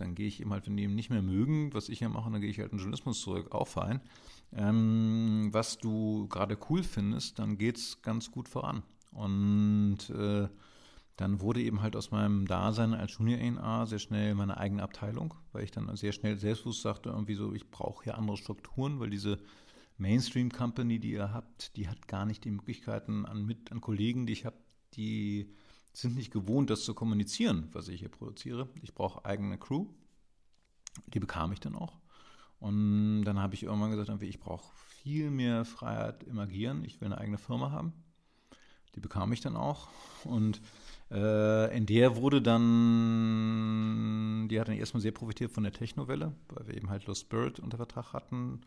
dann gehe ich eben halt, wenn die nicht mehr mögen, was ich ja mache, dann gehe ich halt in den Journalismus zurück, auch fein. Ähm, was du gerade cool findest, dann geht es ganz gut voran. Und äh, dann wurde eben halt aus meinem Dasein als Junior A&R sehr schnell meine eigene Abteilung, weil ich dann sehr schnell selbstbewusst sagte, irgendwie so, ich brauche hier andere Strukturen, weil diese Mainstream-Company, die ihr habt, die hat gar nicht die Möglichkeiten an, mit, an Kollegen, die ich habe, die sind nicht gewohnt, das zu kommunizieren, was ich hier produziere. Ich brauche eigene Crew. Die bekam ich dann auch. Und dann habe ich irgendwann gesagt, ich brauche viel mehr Freiheit im Agieren. Ich will eine eigene Firma haben. Die bekam ich dann auch. Und äh, in der wurde dann, die hat dann erstmal sehr profitiert von der Technowelle, weil wir eben halt Lost Spirit unter Vertrag hatten,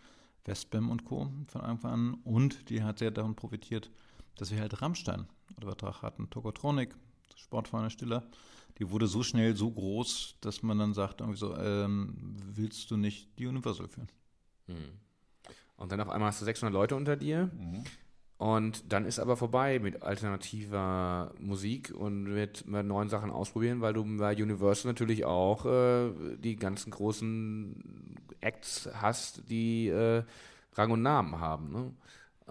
Westbam und Co. von Anfang an. Und die hat sehr davon profitiert, dass wir halt Rammstein unter Vertrag hatten, Tokotronic, Sportverein Stiller. Die wurde so schnell so groß, dass man dann sagt, irgendwie so, ähm, willst du nicht die Universal führen?
Hm. Und dann auf einmal hast du 600 Leute unter dir. Mhm. Und dann ist aber vorbei mit alternativer Musik und mit, mit neuen Sachen ausprobieren, weil du bei Universal natürlich auch äh, die ganzen großen Acts hast, die äh, Rang und Namen haben. Ne?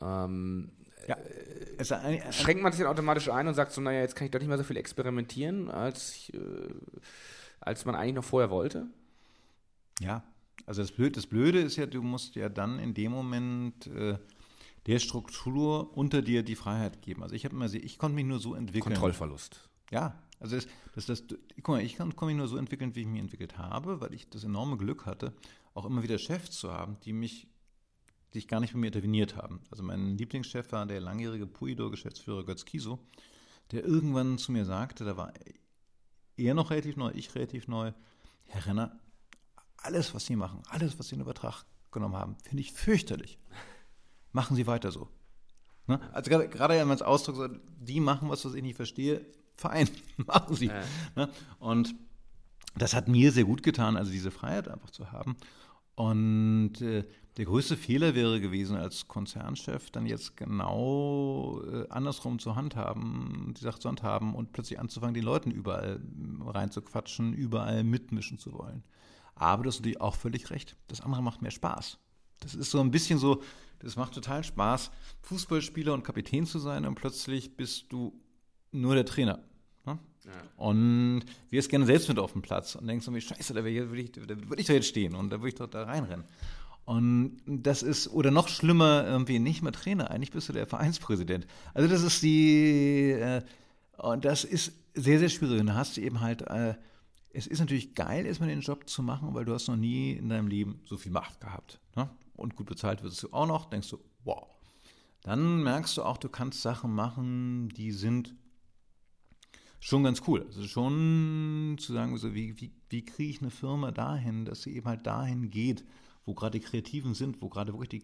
Ähm, ja. Äh, ein, ein, Schränkt man sich dann automatisch ein und sagt so, naja, jetzt kann ich doch nicht mehr so viel experimentieren, als, äh, als man eigentlich noch vorher wollte?
Ja, also das Blöde, das Blöde ist ja, du musst ja dann in dem Moment äh, der Struktur unter dir die Freiheit geben. Also ich habe immer, ich konnte mich nur so entwickeln.
Kontrollverlust.
Ja, also das, das, das, guck mal, ich konnte mich nur so entwickeln, wie ich mich entwickelt habe, weil ich das enorme Glück hatte, auch immer wieder Chefs zu haben, die mich, die ich gar nicht bei mir interveniert haben. Also mein Lieblingschef war der langjährige Puido-Geschäftsführer Götz Kiso, der irgendwann zu mir sagte, da war er noch relativ neu, ich relativ neu, Herr Renner, alles, was Sie machen, alles, was Sie in Übertrag genommen haben, finde ich fürchterlich machen Sie weiter so. Ne? Also gerade, gerade wenn man es ausdrückt, so, die machen was, was ich nicht verstehe, fein, machen Sie. Ja. Ne? Und das hat mir sehr gut getan, also diese Freiheit einfach zu haben. Und äh, der größte Fehler wäre gewesen, als Konzernchef dann jetzt genau äh, andersrum zu handhaben, die Sache zu handhaben und plötzlich anzufangen, den Leuten überall reinzuquatschen, überall mitmischen zu wollen. Aber du hast natürlich auch völlig recht. Das andere macht mehr Spaß. Das ist so ein bisschen so, das macht total Spaß, Fußballspieler und Kapitän zu sein und plötzlich bist du nur der Trainer. Ne? Ja. Und wirst gerne selbst mit auf dem Platz und denkst irgendwie, scheiße, da würde ich, würd ich doch jetzt stehen und da würde ich doch da reinrennen. Und das ist, oder noch schlimmer, irgendwie nicht mehr Trainer, eigentlich bist du der Vereinspräsident. Also das ist die, äh, und das ist sehr, sehr schwierig. Und da hast du eben halt, äh, es ist natürlich geil, erstmal den Job zu machen, weil du hast noch nie in deinem Leben so viel Macht gehabt. Ne? und gut bezahlt wirst du auch noch, denkst du, wow. Dann merkst du auch, du kannst Sachen machen, die sind schon ganz cool. Also schon zu sagen, so wie, wie, wie kriege ich eine Firma dahin, dass sie eben halt dahin geht, wo gerade die Kreativen sind, wo gerade wirklich die,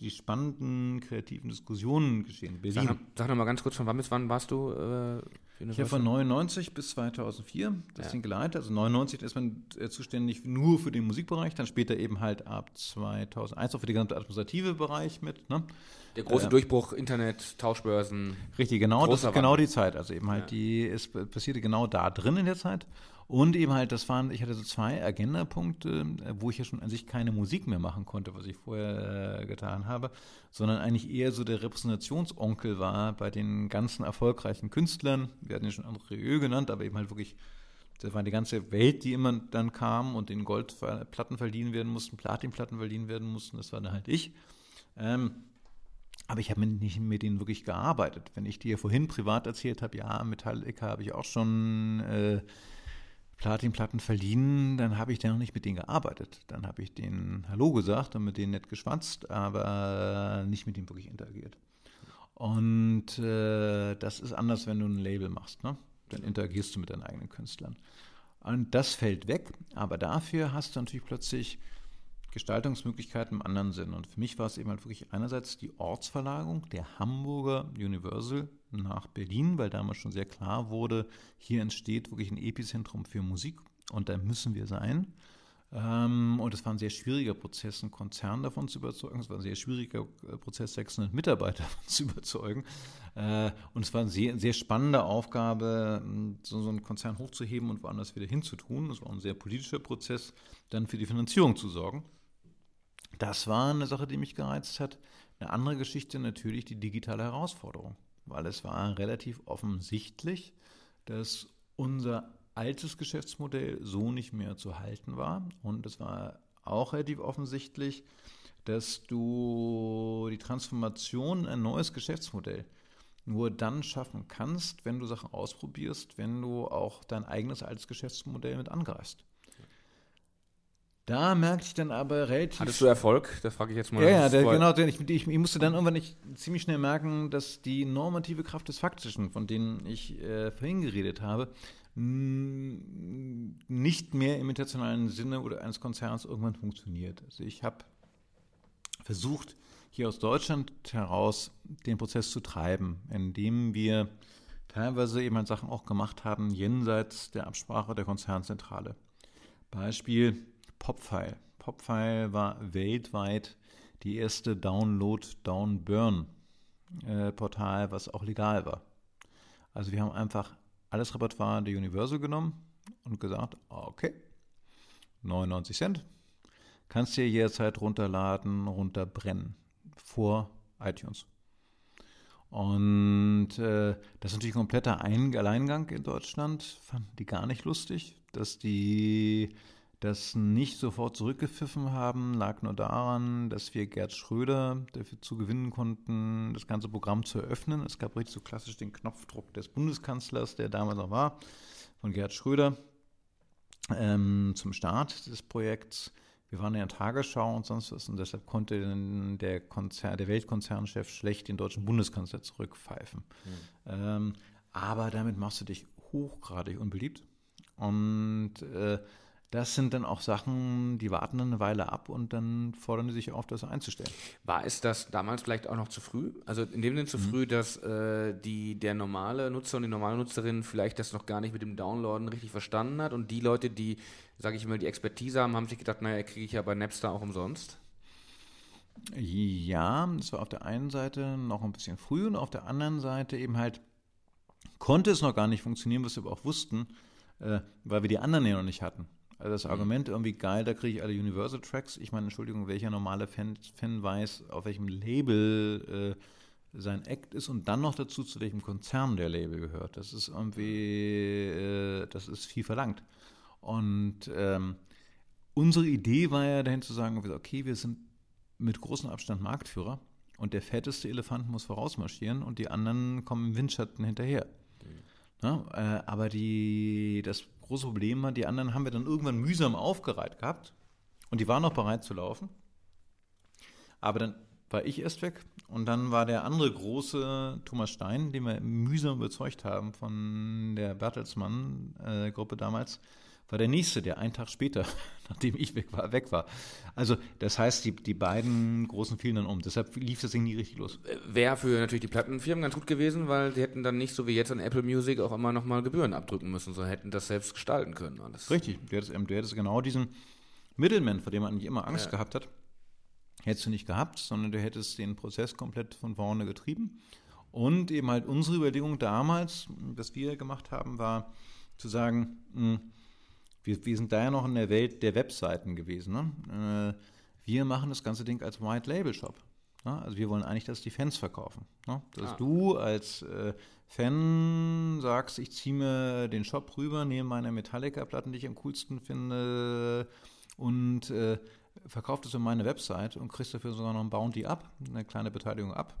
die spannenden kreativen Diskussionen geschehen.
Berlin. Sag, sag noch mal ganz kurz, von wann bis wann warst du äh,
ich habe von 99 bis 2004 das ja. Ding geleitet. Also 99 ist man äh, zuständig nur für den Musikbereich, dann später eben halt ab 2001 auch für den gesamte administrative Bereich mit. Ne?
Der große äh, Durchbruch, Internet, Tauschbörsen.
Richtig, genau, das ist genau die Zeit. Also eben halt ja. die, es passierte genau da drin in der Zeit. Und eben halt, das waren, ich hatte so zwei Agendapunkte, äh, wo ich ja schon an sich keine Musik mehr machen konnte, was ich vorher äh, getan habe, sondern eigentlich eher so der Repräsentationsonkel war bei den ganzen erfolgreichen Künstlern. Wir hatten ja schon andere Rieu genannt, aber eben halt wirklich, das war die ganze Welt, die immer dann kam und den Goldplatten verliehen werden mussten, Platinplatten verliehen werden mussten, das war dann halt ich. Ähm, aber ich habe nicht mit denen wirklich gearbeitet. Wenn ich dir vorhin privat erzählt habe, ja, Metallica habe ich auch schon äh, Platinplatten verliehen, dann habe ich dann noch nicht mit denen gearbeitet. Dann habe ich denen Hallo gesagt und mit denen nett geschwatzt, aber nicht mit denen wirklich interagiert. Und äh, das ist anders, wenn du ein Label machst. Ne? Dann interagierst du mit deinen eigenen Künstlern. Und das fällt weg, aber dafür hast du natürlich plötzlich Gestaltungsmöglichkeiten im anderen Sinn. Und für mich war es eben halt wirklich einerseits die Ortsverlagerung der Hamburger Universal nach Berlin, weil damals schon sehr klar wurde, hier entsteht wirklich ein Epizentrum für Musik und da müssen wir sein. Ähm, und es war ein sehr schwieriger Prozess, einen Konzern davon zu überzeugen. Es war ein sehr schwieriger äh, Prozess, 600 Mitarbeiter davon zu überzeugen. Äh, und es war eine sehr, sehr spannende Aufgabe, so einen Konzern hochzuheben und woanders wieder hinzutun. Es war ein sehr politischer Prozess, dann für die Finanzierung zu sorgen. Das war eine Sache, die mich gereizt hat. Eine andere Geschichte natürlich die digitale Herausforderung, weil es war relativ offensichtlich, dass unser altes Geschäftsmodell so nicht mehr zu halten war. Und es war auch relativ offensichtlich, dass du die Transformation, ein neues Geschäftsmodell, nur dann schaffen kannst, wenn du Sachen ausprobierst, wenn du auch dein eigenes altes Geschäftsmodell mit angreifst. Da merkte ich dann aber relativ.
Hattest du Erfolg? Das frage ich jetzt mal.
Ja, ja, der, genau. Der, ich, ich, ich, musste dann irgendwann nicht, ziemlich schnell merken, dass die normative Kraft des Faktischen, von denen ich äh, vorhin geredet habe, nicht mehr im internationalen Sinne oder eines Konzerns irgendwann funktioniert. Also ich habe versucht, hier aus Deutschland heraus den Prozess zu treiben, indem wir teilweise eben halt Sachen auch gemacht haben, jenseits der Absprache der Konzernzentrale. Beispiel Popfile. Popfile war weltweit die erste Download-Down-Burn-Portal, was auch legal war. Also wir haben einfach alles Repertoire der Universal genommen und gesagt, okay, 99 Cent, kannst dir jederzeit runterladen, runterbrennen vor iTunes. Und äh, das ist natürlich kompletter Ein Alleingang in Deutschland, fanden die gar nicht lustig, dass die das nicht sofort zurückgepfiffen haben, lag nur daran, dass wir Gerd Schröder dafür zu gewinnen konnten, das ganze Programm zu eröffnen. Es gab richtig so klassisch den Knopfdruck des Bundeskanzlers, der damals noch war, von Gerd Schröder ähm, zum Start des Projekts. Wir waren in der Tagesschau und sonst was und deshalb konnte der, Konzern, der Weltkonzernchef schlecht den deutschen Bundeskanzler zurückpfeifen. Mhm. Ähm, aber damit machst du dich hochgradig unbeliebt. Und äh, das sind dann auch Sachen, die warten eine Weile ab und dann fordern die sich auf, das einzustellen.
War es das damals vielleicht auch noch zu früh? Also in dem Sinne zu mhm. früh, dass äh, die, der normale Nutzer und die normale Nutzerin vielleicht das noch gar nicht mit dem Downloaden richtig verstanden hat und die Leute, die, sage ich mal, die Expertise haben, haben sich gedacht, naja, kriege ich ja bei Napster auch umsonst?
Ja, das war auf der einen Seite noch ein bisschen früh und auf der anderen Seite eben halt konnte es noch gar nicht funktionieren, was wir aber auch wussten, äh, weil wir die anderen ja noch nicht hatten. Also das mhm. Argument irgendwie geil, da kriege ich alle Universal Tracks. Ich meine, Entschuldigung, welcher normale Fan, Fan weiß, auf welchem Label äh, sein Act ist und dann noch dazu, zu welchem Konzern der Label gehört. Das ist irgendwie, äh, das ist viel verlangt. Und ähm, unsere Idee war ja dahin zu sagen, okay, wir sind mit großem Abstand Marktführer und der fetteste Elefant muss vorausmarschieren und die anderen kommen im Windschatten hinterher. Mhm. Ja, äh, aber die, das große Problem war, die anderen haben wir dann irgendwann mühsam aufgereiht gehabt und die waren noch bereit zu laufen. Aber dann war ich erst weg und dann war der andere große Thomas Stein, den wir mühsam überzeugt haben von der Bertelsmann-Gruppe äh, damals, war der nächste, der einen Tag später, nachdem ich weg war, weg war. Also das heißt, die, die beiden Großen fielen dann um. Deshalb lief das Ding nie richtig los.
Wäre für natürlich die Plattenfirmen ganz gut gewesen, weil sie hätten dann nicht so wie jetzt an Apple Music auch immer nochmal Gebühren abdrücken müssen, sondern hätten das selbst gestalten können.
Alles. Richtig, du hättest, du hättest genau diesen Middleman, vor dem man eigentlich immer Angst ja. gehabt hat, hättest du nicht gehabt, sondern du hättest den Prozess komplett von vorne getrieben. Und eben halt unsere Überlegung damals, was wir gemacht haben, war zu sagen, mh, hm, wir, wir sind da ja noch in der Welt der Webseiten gewesen. Ne? Äh, wir machen das ganze Ding als White Label Shop. Ne? Also wir wollen eigentlich, dass die Fans verkaufen. Ne? Dass ah. du als äh, Fan sagst, ich ziehe mir den Shop rüber, nehme meine Metallica-Platten, die ich am coolsten finde und äh, verkauft es in meine Website und kriegst dafür sogar noch ein Bounty ab, eine kleine Beteiligung ab.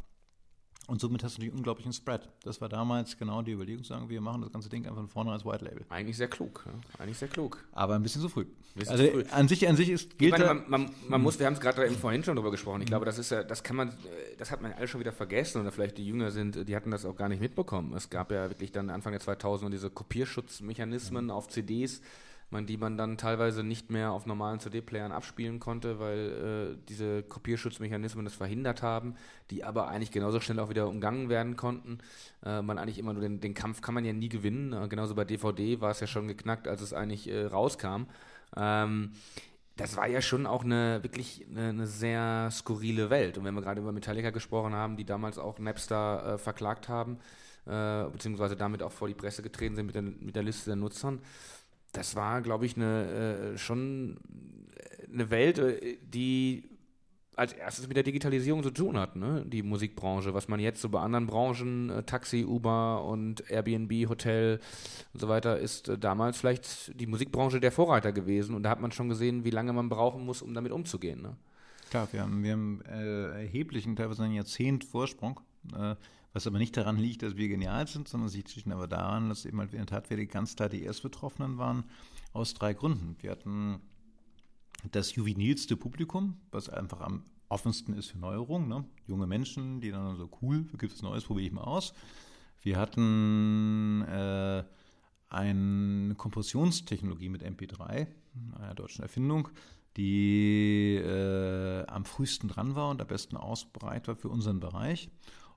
Und somit hast du natürlich unglaublichen Spread. Das war damals genau die Überlegung, sagen wir machen das ganze Ding einfach von vorne als White Label.
Eigentlich sehr klug, ja? eigentlich sehr klug.
Aber ein bisschen zu früh. Also früh. an sich, an sich ist
gilt meine, man, man, man muss, wir haben es gerade eben vorhin schon drüber gesprochen. Ich glaube, das ist ja, das kann man, das hat man alle schon wieder vergessen oder vielleicht die Jünger sind, die hatten das auch gar nicht mitbekommen. Es gab ja wirklich dann Anfang der 2000er diese Kopierschutzmechanismen mhm. auf CDs man, die man dann teilweise nicht mehr auf normalen CD-Playern abspielen konnte, weil äh, diese Kopierschutzmechanismen das verhindert haben, die aber eigentlich genauso schnell auch wieder umgangen werden konnten. Äh, man eigentlich immer nur den, den, Kampf kann man ja nie gewinnen. Äh, genauso bei DVD war es ja schon geknackt, als es eigentlich äh, rauskam. Ähm, das war ja schon auch eine wirklich eine, eine, sehr skurrile Welt. Und wenn wir gerade über Metallica gesprochen haben, die damals auch Napster äh, verklagt haben, äh, beziehungsweise damit auch vor die Presse getreten sind mit der, mit der Liste der Nutzern, das war, glaube ich, eine, äh, schon eine Welt, äh, die als erstes mit der Digitalisierung zu tun hat, ne? die Musikbranche, was man jetzt so bei anderen Branchen, äh, Taxi, Uber und Airbnb, Hotel und so weiter, ist äh, damals vielleicht die Musikbranche der Vorreiter gewesen und da hat man schon gesehen, wie lange man brauchen muss, um damit umzugehen. Ne?
Klar, wir haben, wir haben äh, erheblichen, teilweise ein Jahrzehnt Vorsprung, äh, Was aber nicht daran liegt, dass wir genial sind, sondern es liegt aber daran, dass eben halt in der Tat wir ganz klar die Erstbetroffenen waren, aus drei Gründen. Wir hatten das juvenilste Publikum, was einfach am offensten ist für Neuerungen. Ne? Junge Menschen, die dann so, cool, gibt es Neues, probiere ich mal aus. Wir hatten äh, eine Kompressionstechnologie mit MP3, einer deutschen Erfindung, die äh, am frühesten dran war und am besten ausbreit war für unseren Bereich.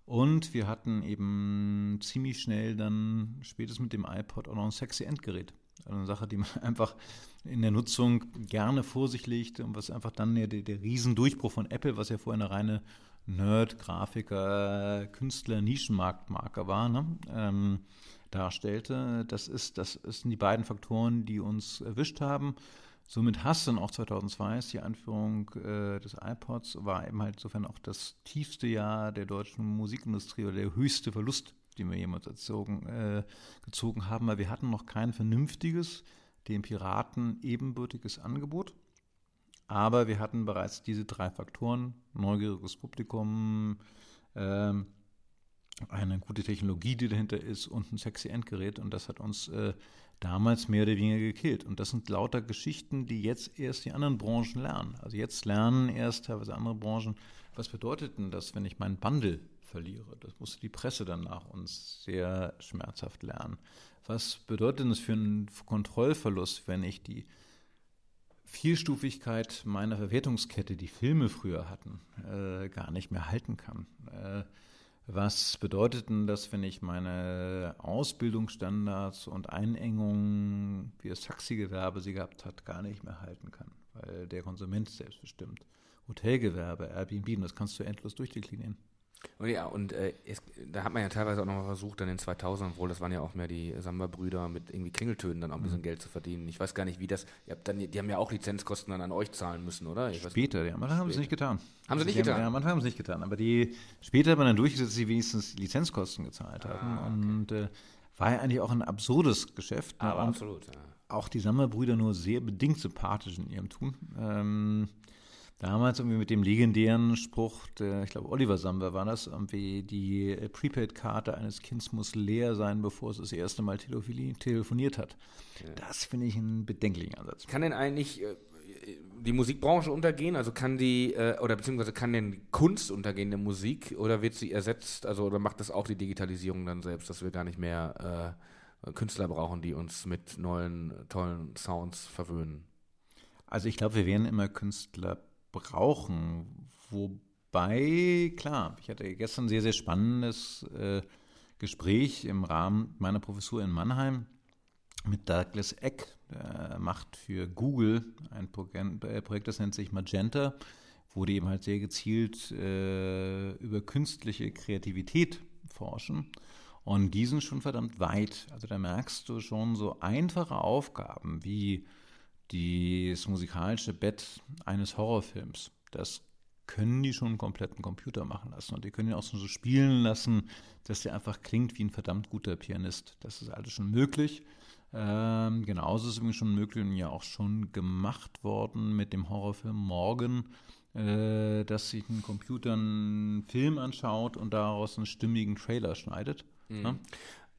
Und wir hatten eben ziemlich schnell dann spätestens mit dem iPod auch noch ein sexy Endgerät. Also eine Sache, die man einfach in der Nutzung gerne vor sich legt und was einfach dann der, der Riesendurchbruch von Apple, was ja vorher eine reine Nerd, Grafiker, Künstler, Nischenmarktmarker war, ne, ähm, darstellte. Das, ist, das sind die beiden Faktoren, die uns erwischt haben. Somit hast dann auch 2002 die Einführung äh, des iPods, war eben halt insofern auch das tiefste Jahr der deutschen Musikindustrie oder der höchste Verlust, den wir jemals erzogen, äh, gezogen haben, weil wir hatten noch kein vernünftiges, dem Piraten ebenbürtiges Angebot. Aber wir hatten bereits diese drei Faktoren, neugieriges Publikum, äh, eine gute Technologie, die dahinter ist und ein sexy Endgerät und das hat uns äh, damals mehr oder weniger gekillt. Und das sind lauter Geschichten, die jetzt erst die anderen Branchen lernen. Also jetzt lernen erst teilweise andere Branchen, was bedeutet denn das, wenn ich meinen Bundle verliere? Das musste die Presse dann nach uns sehr schmerzhaft lernen. Was bedeutet denn das für einen Kontrollverlust, wenn ich die Vielstufigkeit meiner Verwertungskette, die Filme früher hatten, äh, gar nicht mehr halten kann? Äh, was bedeutet denn das, wenn ich meine Ausbildungsstandards und Einengungen, wie das Taxigewerbe sie gehabt hat, gar nicht mehr halten kann? Weil der Konsument selbstbestimmt. Hotelgewerbe, Airbnb, das kannst du endlos durchdeklinieren.
Und ja, und äh, es, da hat man ja teilweise auch noch mal versucht, dann in den 2000ern, wohl, das waren ja auch mehr die Samba-Brüder, mit irgendwie Klingeltönen dann auch ein bisschen mhm. Geld zu verdienen. Ich weiß gar nicht, wie das, ihr habt dann, die haben ja auch Lizenzkosten dann an euch zahlen müssen, oder? Ich
später, ja, manchmal haben sie es nicht getan.
Haben sie nicht getan?
ja, manchmal haben sie es nicht getan. Aber die, später hat man dann durchgesetzt, dass sie wenigstens Lizenzkosten gezahlt ah, haben. Okay. Und äh, war ja eigentlich auch ein absurdes Geschäft.
Ne? Aber absolut, ja.
Auch die Samba-Brüder nur sehr bedingt sympathisch in ihrem Tun. Ähm, damals irgendwie mit dem legendären Spruch, der, ich glaube Oliver Samba war das, irgendwie die Prepaid-Karte eines Kindes muss leer sein, bevor es das erste Mal telefoniert hat. Ja. Das finde ich einen bedenklichen Ansatz.
Kann denn eigentlich äh, die Musikbranche untergehen? Also kann die, äh, oder beziehungsweise kann denn Kunst untergehen der Musik oder wird sie ersetzt, also oder macht das auch die Digitalisierung dann selbst, dass wir gar nicht mehr äh, Künstler brauchen, die uns mit neuen, tollen Sounds verwöhnen?
Also ich glaube, wir werden immer Künstler brauchen. Wobei, klar, ich hatte gestern ein sehr, sehr spannendes äh, Gespräch im Rahmen meiner Professur in Mannheim mit Douglas Eck. Der macht für Google ein äh, Projekt, das nennt sich Magenta, wo die eben halt sehr gezielt äh, über künstliche Kreativität forschen. Und die sind schon verdammt weit. Also da merkst du schon so einfache Aufgaben wie das musikalische Bett eines Horrorfilms, das können die schon einen kompletten Computer machen lassen. Und die können ihn auch so spielen lassen, dass der einfach klingt wie ein verdammt guter Pianist. Das ist alles schon möglich. Ähm, genauso ist es übrigens schon möglich und ja auch schon gemacht worden mit dem Horrorfilm Morgen, äh, dass sich ein Computer einen Film anschaut und daraus einen stimmigen Trailer schneidet. Mhm. Ne?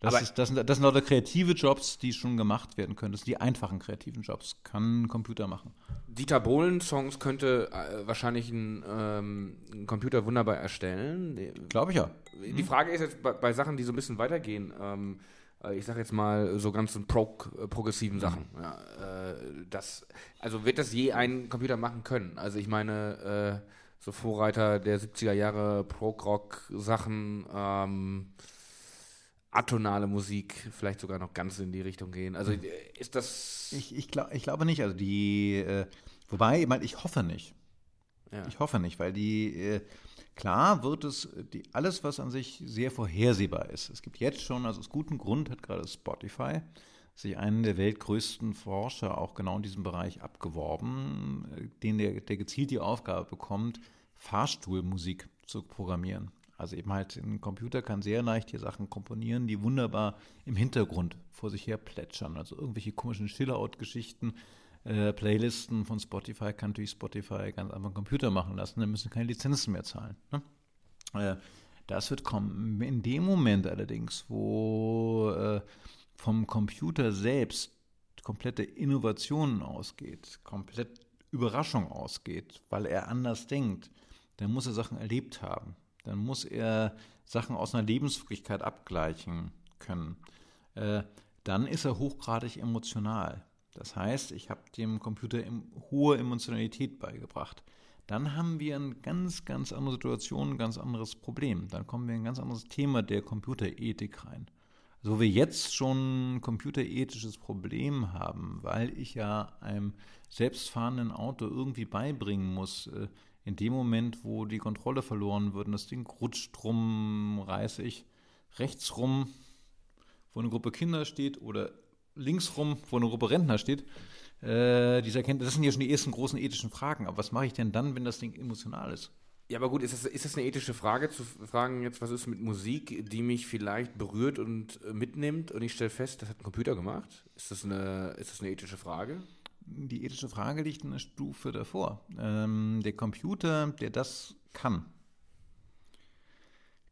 Das, Aber ist, das, sind, das sind lauter kreative Jobs, die schon gemacht werden können. Das sind die einfachen kreativen Jobs. Kann ein Computer machen.
Dieter Bohlen-Songs könnte äh, wahrscheinlich ein, ähm, ein, Computer wunderbar erstellen.
Glaube ich ja.
Die mhm. Frage ist jetzt bei, bei, Sachen, die so ein bisschen weitergehen. Ähm, äh, ich sage jetzt mal so ganz pro, äh, progressiven Sachen. Mhm. Ja, äh, das, also wird das je ein Computer machen können? Also ich meine, äh, so Vorreiter der 70er Jahre Prog-Rock-Sachen. Ähm, atonale Musik vielleicht sogar noch ganz in die Richtung gehen. Also hm. ist das.
Ich, ich, glaub, ich glaube nicht. Also die, äh, wobei, ich, mein, ich hoffe nicht. Ja. Ich hoffe nicht, weil die, äh, klar wird es, die, alles, was an sich sehr vorhersehbar ist. Es gibt jetzt schon, also aus gutem Grund hat gerade Spotify sich einen der weltgrößten Forscher auch genau in diesem Bereich abgeworben, äh, den der, der gezielt die Aufgabe bekommt, Fahrstuhlmusik zu programmieren. Also eben halt ein Computer kann sehr leicht hier Sachen komponieren, die wunderbar im Hintergrund vor sich her plätschern. Also irgendwelche komischen Chillout-Geschichten, äh, Playlisten von Spotify kann durch Spotify ganz einfach einen Computer machen lassen. Da müssen keine Lizenzen mehr zahlen. Ne? Äh, Das wird kommen. In dem Moment allerdings, wo äh, vom Computer selbst komplette Innovation ausgeht, komplett Überraschung ausgeht, weil er anders denkt, dann muss er Sachen erlebt haben. Dann muss er Sachen aus einer Lebenswirklichkeit abgleichen können. Äh, dann ist er hochgradig emotional. Das heißt, ich habe dem Computer hohe Emotionalität beigebracht. Dann haben wir eine ganz, ganz andere Situation, ein ganz anderes Problem. Dann kommen wir in ein ganz anderes Thema der Computerethik rein. Also wo wir jetzt schon ein computerethisches Problem haben, weil ich ja einem selbstfahrenden Auto irgendwie beibringen muss, äh, in dem Moment, wo die Kontrolle verloren wird und das Ding rutscht rum, reiße ich rechts rum, wo eine Gruppe Kinder steht oder links rum, wo eine Gruppe Rentner steht. Äh, dieser das sind ja schon die ersten großen ethischen Fragen. Aber was mache ich denn dann, wenn das Ding emotional ist?
Ja, aber gut, ist das, ist das eine ethische Frage, zu fragen jetzt, was ist mit Musik, die mich vielleicht berührt und äh, mitnimmt und ich stelle fest, das hat ein Computer gemacht? Ist das eine, ist das eine ethische Frage?
Die ethische Frage liegt eine Stufe davor. Ähm, der Computer, der das kann,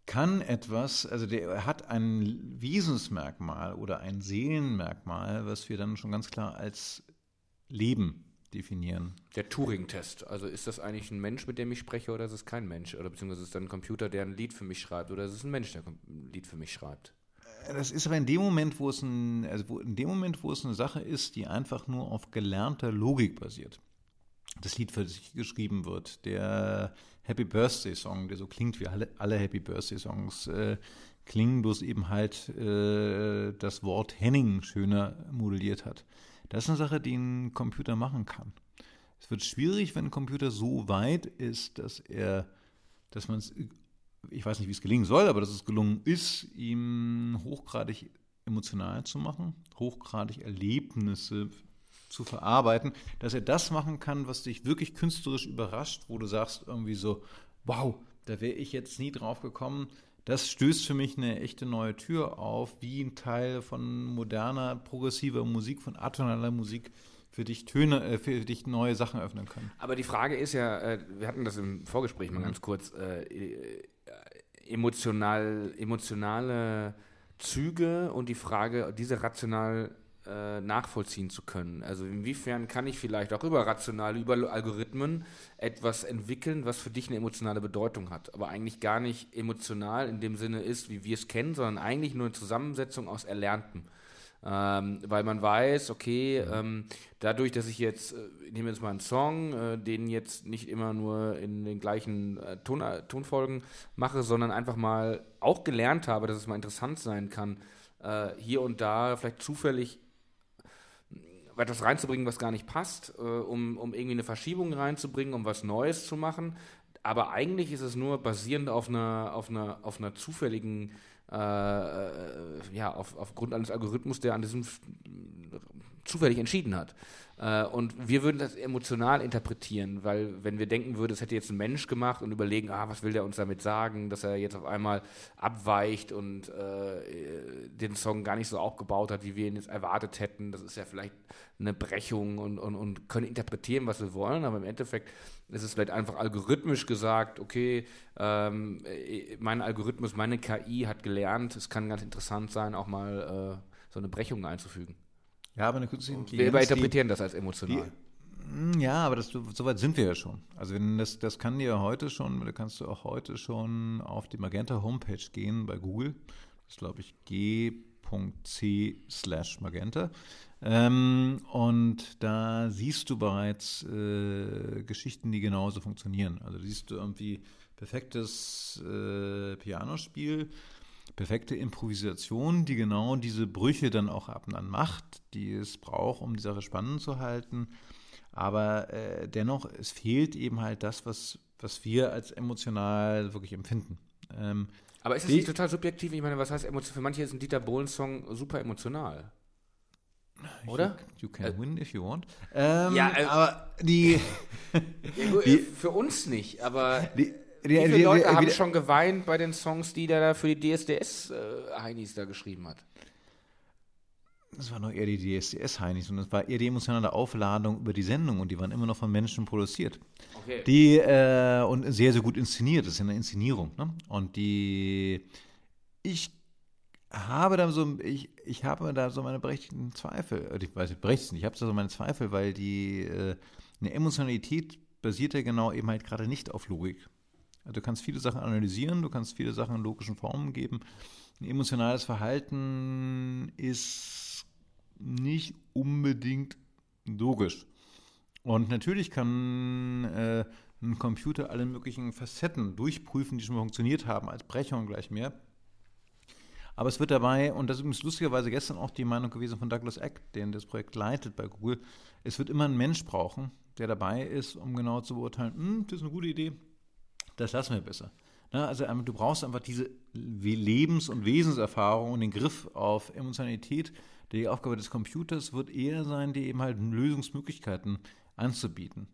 kann etwas, also der hat ein Wesensmerkmal oder ein Seelenmerkmal, was wir dann schon ganz klar als Leben definieren.
Der Turing-Test. Also ist das eigentlich ein Mensch, mit dem ich spreche, oder ist es kein Mensch? Oder beziehungsweise ist es dann ein Computer, der ein Lied für mich schreibt, oder ist es ein Mensch, der ein Lied für mich schreibt?
Das ist aber in dem Moment, wo es ein, also wo, in dem Moment, wo es eine Sache ist, die einfach nur auf gelernter Logik basiert. Das Lied für sich geschrieben wird, der Happy Birthday Song, der so klingt wie alle, alle Happy Birthday Songs, äh, klingen, bloß eben halt äh, das Wort Henning schöner modelliert hat. Das ist eine Sache, die ein Computer machen kann. Es wird schwierig, wenn ein Computer so weit ist, dass er, dass man es, ich weiß nicht, wie es gelingen soll, aber dass es gelungen ist, ihm hochgradig emotional zu machen, hochgradig Erlebnisse zu verarbeiten, dass er das machen kann, was dich wirklich künstlerisch überrascht, wo du sagst irgendwie so, wow, da wäre ich jetzt nie drauf gekommen. Das stößt für mich eine echte neue Tür auf, wie ein Teil von moderner, progressiver Musik, von atonaler Musik für dich Töne, äh, für dich neue Sachen öffnen können.
Aber die Frage ist ja, äh, wir hatten das im Vorgespräch mal mhm. ganz kurz, äh, emotional, emotionale Züge und die Frage, diese rational äh, nachvollziehen zu können. Also inwiefern kann ich vielleicht auch über rationale, über Algorithmen etwas entwickeln, was für dich eine emotionale Bedeutung hat, aber eigentlich gar nicht emotional in dem Sinne ist, wie wir es kennen, sondern eigentlich nur eine Zusammensetzung aus Erlerntem. Ähm, weil man weiß, okay, ähm, dadurch, dass ich jetzt, äh, ich nehme jetzt mal einen Song, äh, den jetzt nicht immer nur in den gleichen äh, Ton, Tonfolgen mache, sondern einfach mal auch gelernt habe, dass es mal interessant sein kann, äh, hier und da vielleicht zufällig etwas reinzubringen, was gar nicht passt, äh, um, um irgendwie eine Verschiebung reinzubringen, um was Neues zu machen. Aber eigentlich ist es nur basierend auf einer, auf einer, auf einer zufälligen, äh, äh ja, auf, aufgrund eines Algorithmus, der an diesem zufällig entschieden hat. Äh, und wir würden das emotional interpretieren, weil wenn wir denken würden, es hätte jetzt ein Mensch gemacht und überlegen, ah, was will der uns damit sagen, dass er jetzt auf einmal abweicht und äh, den Song gar nicht so aufgebaut hat, wie wir ihn jetzt erwartet hätten, das ist ja vielleicht eine Brechung und, und, und können interpretieren, was wir wollen, aber im Endeffekt ist es vielleicht einfach algorithmisch gesagt, okay, ähm, mein Algorithmus, meine KI hat gelernt, es kann ganz interessant sein, auch mal äh, so eine Brechung einzufügen.
Ja, aber eine künstliche
Intelligenz. Wir interpretieren das als emotional.
Die, ja, aber das, so weit sind wir ja schon. Also wenn das, das kann dir heute schon, da kannst du auch heute schon auf die Magenta Homepage gehen bei Google. Das ist, glaube ich, g.c slash Magenta. Ähm, und da siehst du bereits äh, Geschichten, die genauso funktionieren. Also siehst du irgendwie perfektes äh, Pianospiel perfekte Improvisation, die genau diese Brüche dann auch ab und an macht, die es braucht, um die Sache spannend zu halten. Aber äh, dennoch, es fehlt eben halt das, was, was wir als emotional wirklich empfinden. Ähm,
aber ist es nicht total subjektiv? Ich meine, was heißt emotional? Für manche ist ein Dieter Bohlen-Song super emotional. Oder?
You, can äh, win if you want. Ähm,
ja, äh, aber die, die, Für uns nicht, aber. Die, wie viele Leute haben schon geweint bei den Songs, die der da für die DSDS-Heinis äh, da geschrieben hat?
das war noch eher die DSDS-Heinis und das war eher die emotionale Aufladung über die Sendung und die waren immer noch von Menschen produziert. Okay. Die, äh, und sehr, sehr gut inszeniert, das ist ja eine Inszenierung. Ne? Und die, ich habe da so, ich, ich habe da so meine berechtigten Zweifel, äh, ich weiß nicht, berechtigt, ich habe da so meine Zweifel, weil die, äh, eine Emotionalität basiert ja genau eben halt gerade nicht auf Logik. Also du kannst viele Sachen analysieren, du kannst viele Sachen in logischen Formen geben. Ein emotionales Verhalten ist nicht unbedingt logisch. Und natürlich kann äh, ein Computer alle möglichen Facetten durchprüfen, die schon funktioniert haben, als Brechung gleich mehr. Aber es wird dabei, und das ist lustigerweise gestern auch die Meinung gewesen von Douglas Eck, der das Projekt leitet bei Google, es wird immer ein Mensch brauchen, der dabei ist, um genau zu beurteilen, hm, das ist eine gute Idee, das lassen wir besser. Na, also du brauchst einfach diese Lebens- und Wesenserfahrung und den Griff auf Emotionalität. Die Aufgabe des Computers wird eher sein, dir eben halt Lösungsmöglichkeiten anzubieten.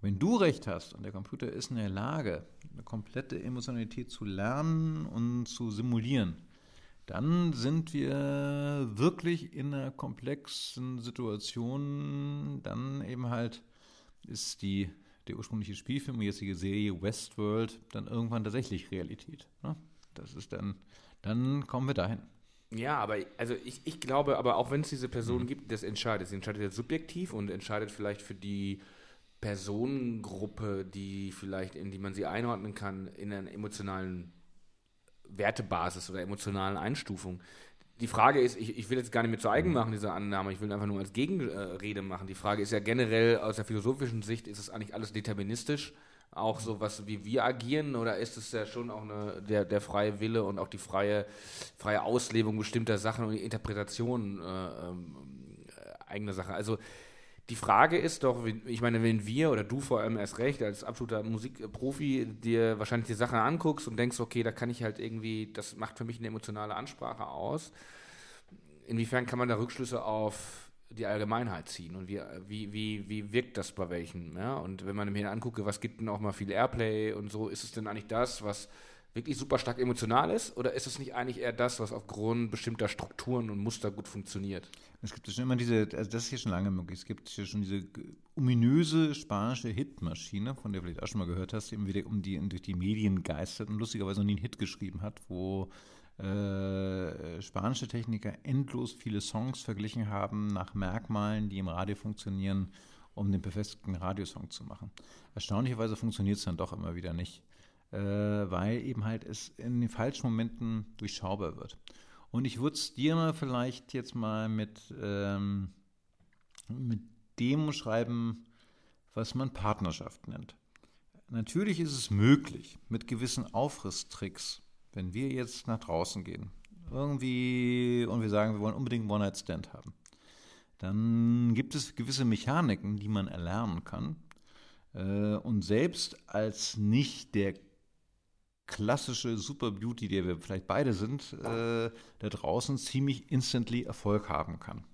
Wenn du recht hast und der Computer ist in der Lage, eine komplette Emotionalität zu lernen und zu simulieren, dann sind wir wirklich in einer komplexen Situation. Dann eben halt ist die, der ursprüngliche Spielfilm, die jetzige Serie Westworld, dann irgendwann tatsächlich Realität. Ne? Das ist dann, dann kommen wir dahin.
Ja, aber also ich, ich glaube, aber auch wenn es diese Person mhm. gibt, das entscheidet. Sie entscheidet jetzt subjektiv und entscheidet vielleicht für die Personengruppe, die vielleicht, in die man sie einordnen kann, in einer emotionalen Wertebasis oder emotionalen Einstufung. Die Frage ist, ich, ich will jetzt gar nicht mehr zu eigen mhm. machen, diese Annahme, ich will einfach nur als Gegenrede machen. Die Frage ist ja generell aus der philosophischen Sicht, ist es eigentlich alles deterministisch? Auch so was, wie wir agieren, oder ist es ja schon auch eine, der, der freie Wille und auch die freie, freie Auslebung bestimmter Sachen und die Interpretation äh, ähm, eigener Sachen? Also die Frage ist doch, ich meine, wenn wir oder du vor allem erst recht als absoluter Musikprofi dir wahrscheinlich die Sachen anguckst und denkst, okay, da kann ich halt irgendwie, das macht für mich eine emotionale Ansprache aus. Inwiefern kann man da Rückschlüsse auf die Allgemeinheit ziehen und wie, wie, wie, wie wirkt das bei welchen? Ja? Und wenn man mir angucke, was gibt denn auch mal viel Airplay und so, ist es denn eigentlich das, was wirklich super stark emotional ist? Oder ist es nicht eigentlich eher das, was aufgrund bestimmter Strukturen und Muster gut funktioniert?
Es gibt schon immer diese, also das ist hier schon lange möglich, es gibt hier schon diese ominöse spanische Hitmaschine, von der du vielleicht auch schon mal gehört hast, die wieder um die, durch die Medien geistert und lustigerweise noch nie einen Hit geschrieben hat, wo äh, spanische Techniker endlos viele Songs verglichen haben nach Merkmalen, die im Radio funktionieren, um den perfekten Radiosong zu machen. Erstaunlicherweise funktioniert es dann doch immer wieder nicht äh, weil eben halt es in den falschen Momenten durchschaubar wird. Und ich würde es dir mal vielleicht jetzt mal mit, ähm, mit dem schreiben, was man Partnerschaft nennt. Natürlich ist es möglich, mit gewissen Aufrisstricks, wenn wir jetzt nach draußen gehen, irgendwie und wir sagen, wir wollen unbedingt einen One-Night-Stand haben, dann gibt es gewisse Mechaniken, die man erlernen kann. Äh, und selbst als nicht der klassische Super Beauty, der wir vielleicht beide sind, äh, da draußen ziemlich instantly Erfolg haben kann.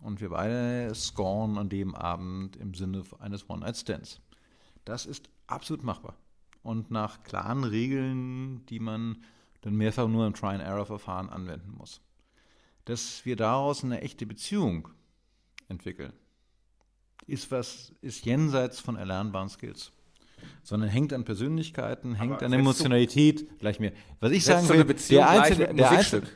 Und wir beide scorn an dem Abend im Sinne eines One-Night-Stands. Das ist absolut machbar. Und nach klaren Regeln, die man dann mehrfach nur im Try-and-Error-Verfahren anwenden muss. Dass wir daraus eine echte Beziehung entwickeln, ist was, ist jenseits von erlernbaren Skills sondern hängt an Persönlichkeiten, hängt Aber an Emotionalität, gleich mehr. Was ich sagen will,
der einzelne, der Einzelne,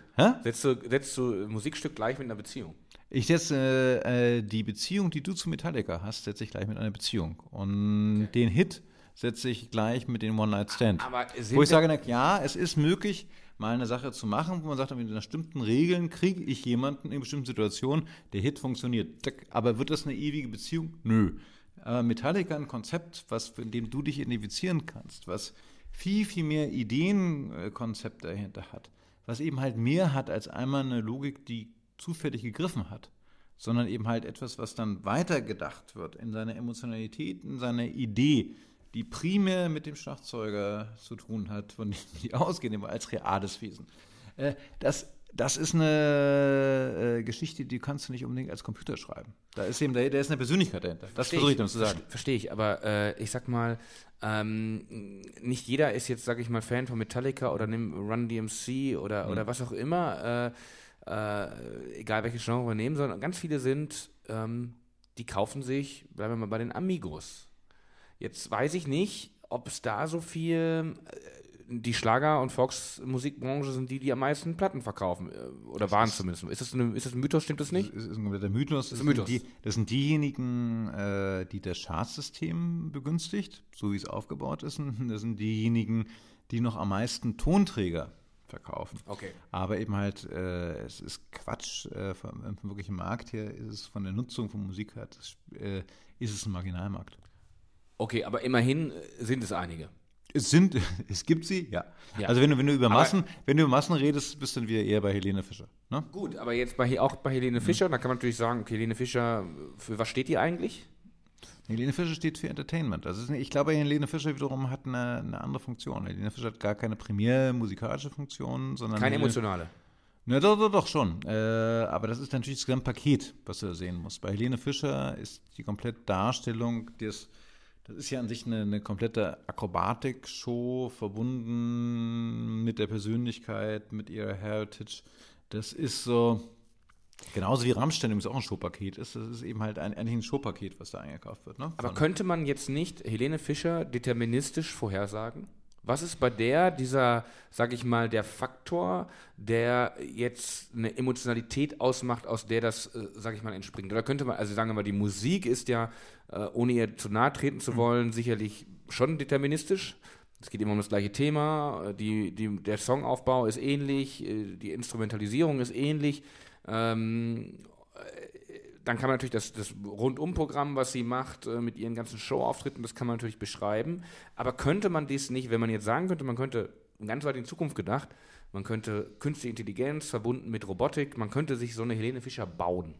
setzt, du, setzt du Musikstück gleich mit einer Beziehung?
Ich setze äh, die Beziehung, die du zu Metallica hast, setze ich gleich mit einer Beziehung. Und okay. den Hit setze ich gleich mit dem One-Night-Stand. Wo ich sage, ja, es ist möglich, mal eine Sache zu machen, wo man sagt, mit bestimmten Regeln kriege ich jemanden in bestimmten Situationen, der Hit funktioniert. Aber wird das eine ewige Beziehung? Nö. Aber Metallica ein Konzept, was, in dem du dich identifizieren kannst, was viel, viel mehr Ideenkonzept dahinter hat, was eben halt mehr hat als einmal eine Logik, die zufällig gegriffen hat, sondern eben halt etwas, was dann weitergedacht wird in seiner Emotionalität, in seiner Idee, die primär mit dem Schlagzeuger zu tun hat, von dem die ausgehen, als reales Wesen. Äh, das das ist eine äh, Geschichte, die kannst du nicht unbedingt als Computer schreiben. Da ist eben, da, da ist eine Persönlichkeit dahinter. Das versuche ich dann zu sagen.
Verstehe ich, aber äh, ich sag mal, ähm, nicht jeder ist jetzt, sag ich mal, Fan von Metallica oder nimm Run DMC oder, mhm. oder was auch immer. Äh, äh, egal welche Genre wir nehmen, sondern ganz viele sind, ähm, die kaufen sich, bleiben wir mal bei den Amigos. Jetzt weiß ich nicht, ob es da so viel äh, die Schlager- und Volksmusikbranche sind die, die am meisten Platten verkaufen. äh, Oder
Das
waren
ist-
zumindest. Ist das, eine, ist das ein Mythos? Stimmt das nicht?
Das ist ein kompletter Mythos. Das,
ein Mythos.
Sind die, das sind diejenigen, äh, die das Chartsystem begünstigt, so wie es aufgebaut ist. Das sind diejenigen, die noch am meisten Tonträger verkaufen.
Okay.
Aber eben halt, äh, es ist Quatsch. Äh, vom, vom wirklichen Markt her ist es von der Nutzung von Musik her, das, äh, ist es ein Marginalmarkt.
Okay, aber immerhin äh, sind es einige.
Es sind, es gibt sie, ja.
Ja.
Also wenn du, wenn du über
Aber-
Massen, wenn du über Massen redest, bist du dann wieder eher bei Helene Fischer. Ne?
Gut, aber jetzt bei, auch bei Helene Fischer, da kann man natürlich sagen, okay, Helene Fischer, für was steht die eigentlich?
Helene Fischer steht für Entertainment. Also ich glaube, Helene Fischer wiederum hat eine, eine andere Funktion. Helene Fischer hat gar keine primär musikalische Funktion, sondern
Keine
Helene-
emotionale.
Na, doch, doch, doch schon. Äh, aber das ist natürlich das Gesamtpaket, was du da sehen musst. Bei Helene Fischer ist die komplette Darstellung des, das ist ja an sich eine, eine komplette Akrobatik-Show, verbunden mit der Persönlichkeit, mit ihrer Heritage. Das ist so, genauso wie Rammstein übrigens auch ein Showpaket ist. Das ist eben halt ein, eigentlich ein Showpaket, was da eingekauft wird. Ne?
Aber könnte man jetzt nicht Helene Fischer deterministisch vorhersagen? Was ist bei der dieser, sag ich mal, der Faktor, der jetzt eine Emotionalität ausmacht, aus der das, äh, sag ich mal, entspringt? Oder könnte man, also sagen wir mal, die Musik ist ja, äh, ohne ihr zu nahe treten zu wollen, sicherlich schon deterministisch. Es geht immer um das gleiche Thema, äh, die, die, der Songaufbau ist ähnlich, äh, die Instrumentalisierung ist ähnlich. Ähm, dann kann man natürlich das, das Rundumprogramm, was sie macht, äh, mit ihren ganzen Showauftritten, das kann man natürlich beschreiben. Aber könnte man dies nicht, wenn man jetzt sagen könnte, man könnte ganz weit in Zukunft gedacht, man könnte künstliche Intelligenz verbunden mit Robotik, man könnte sich so eine Helene Fischer bauen.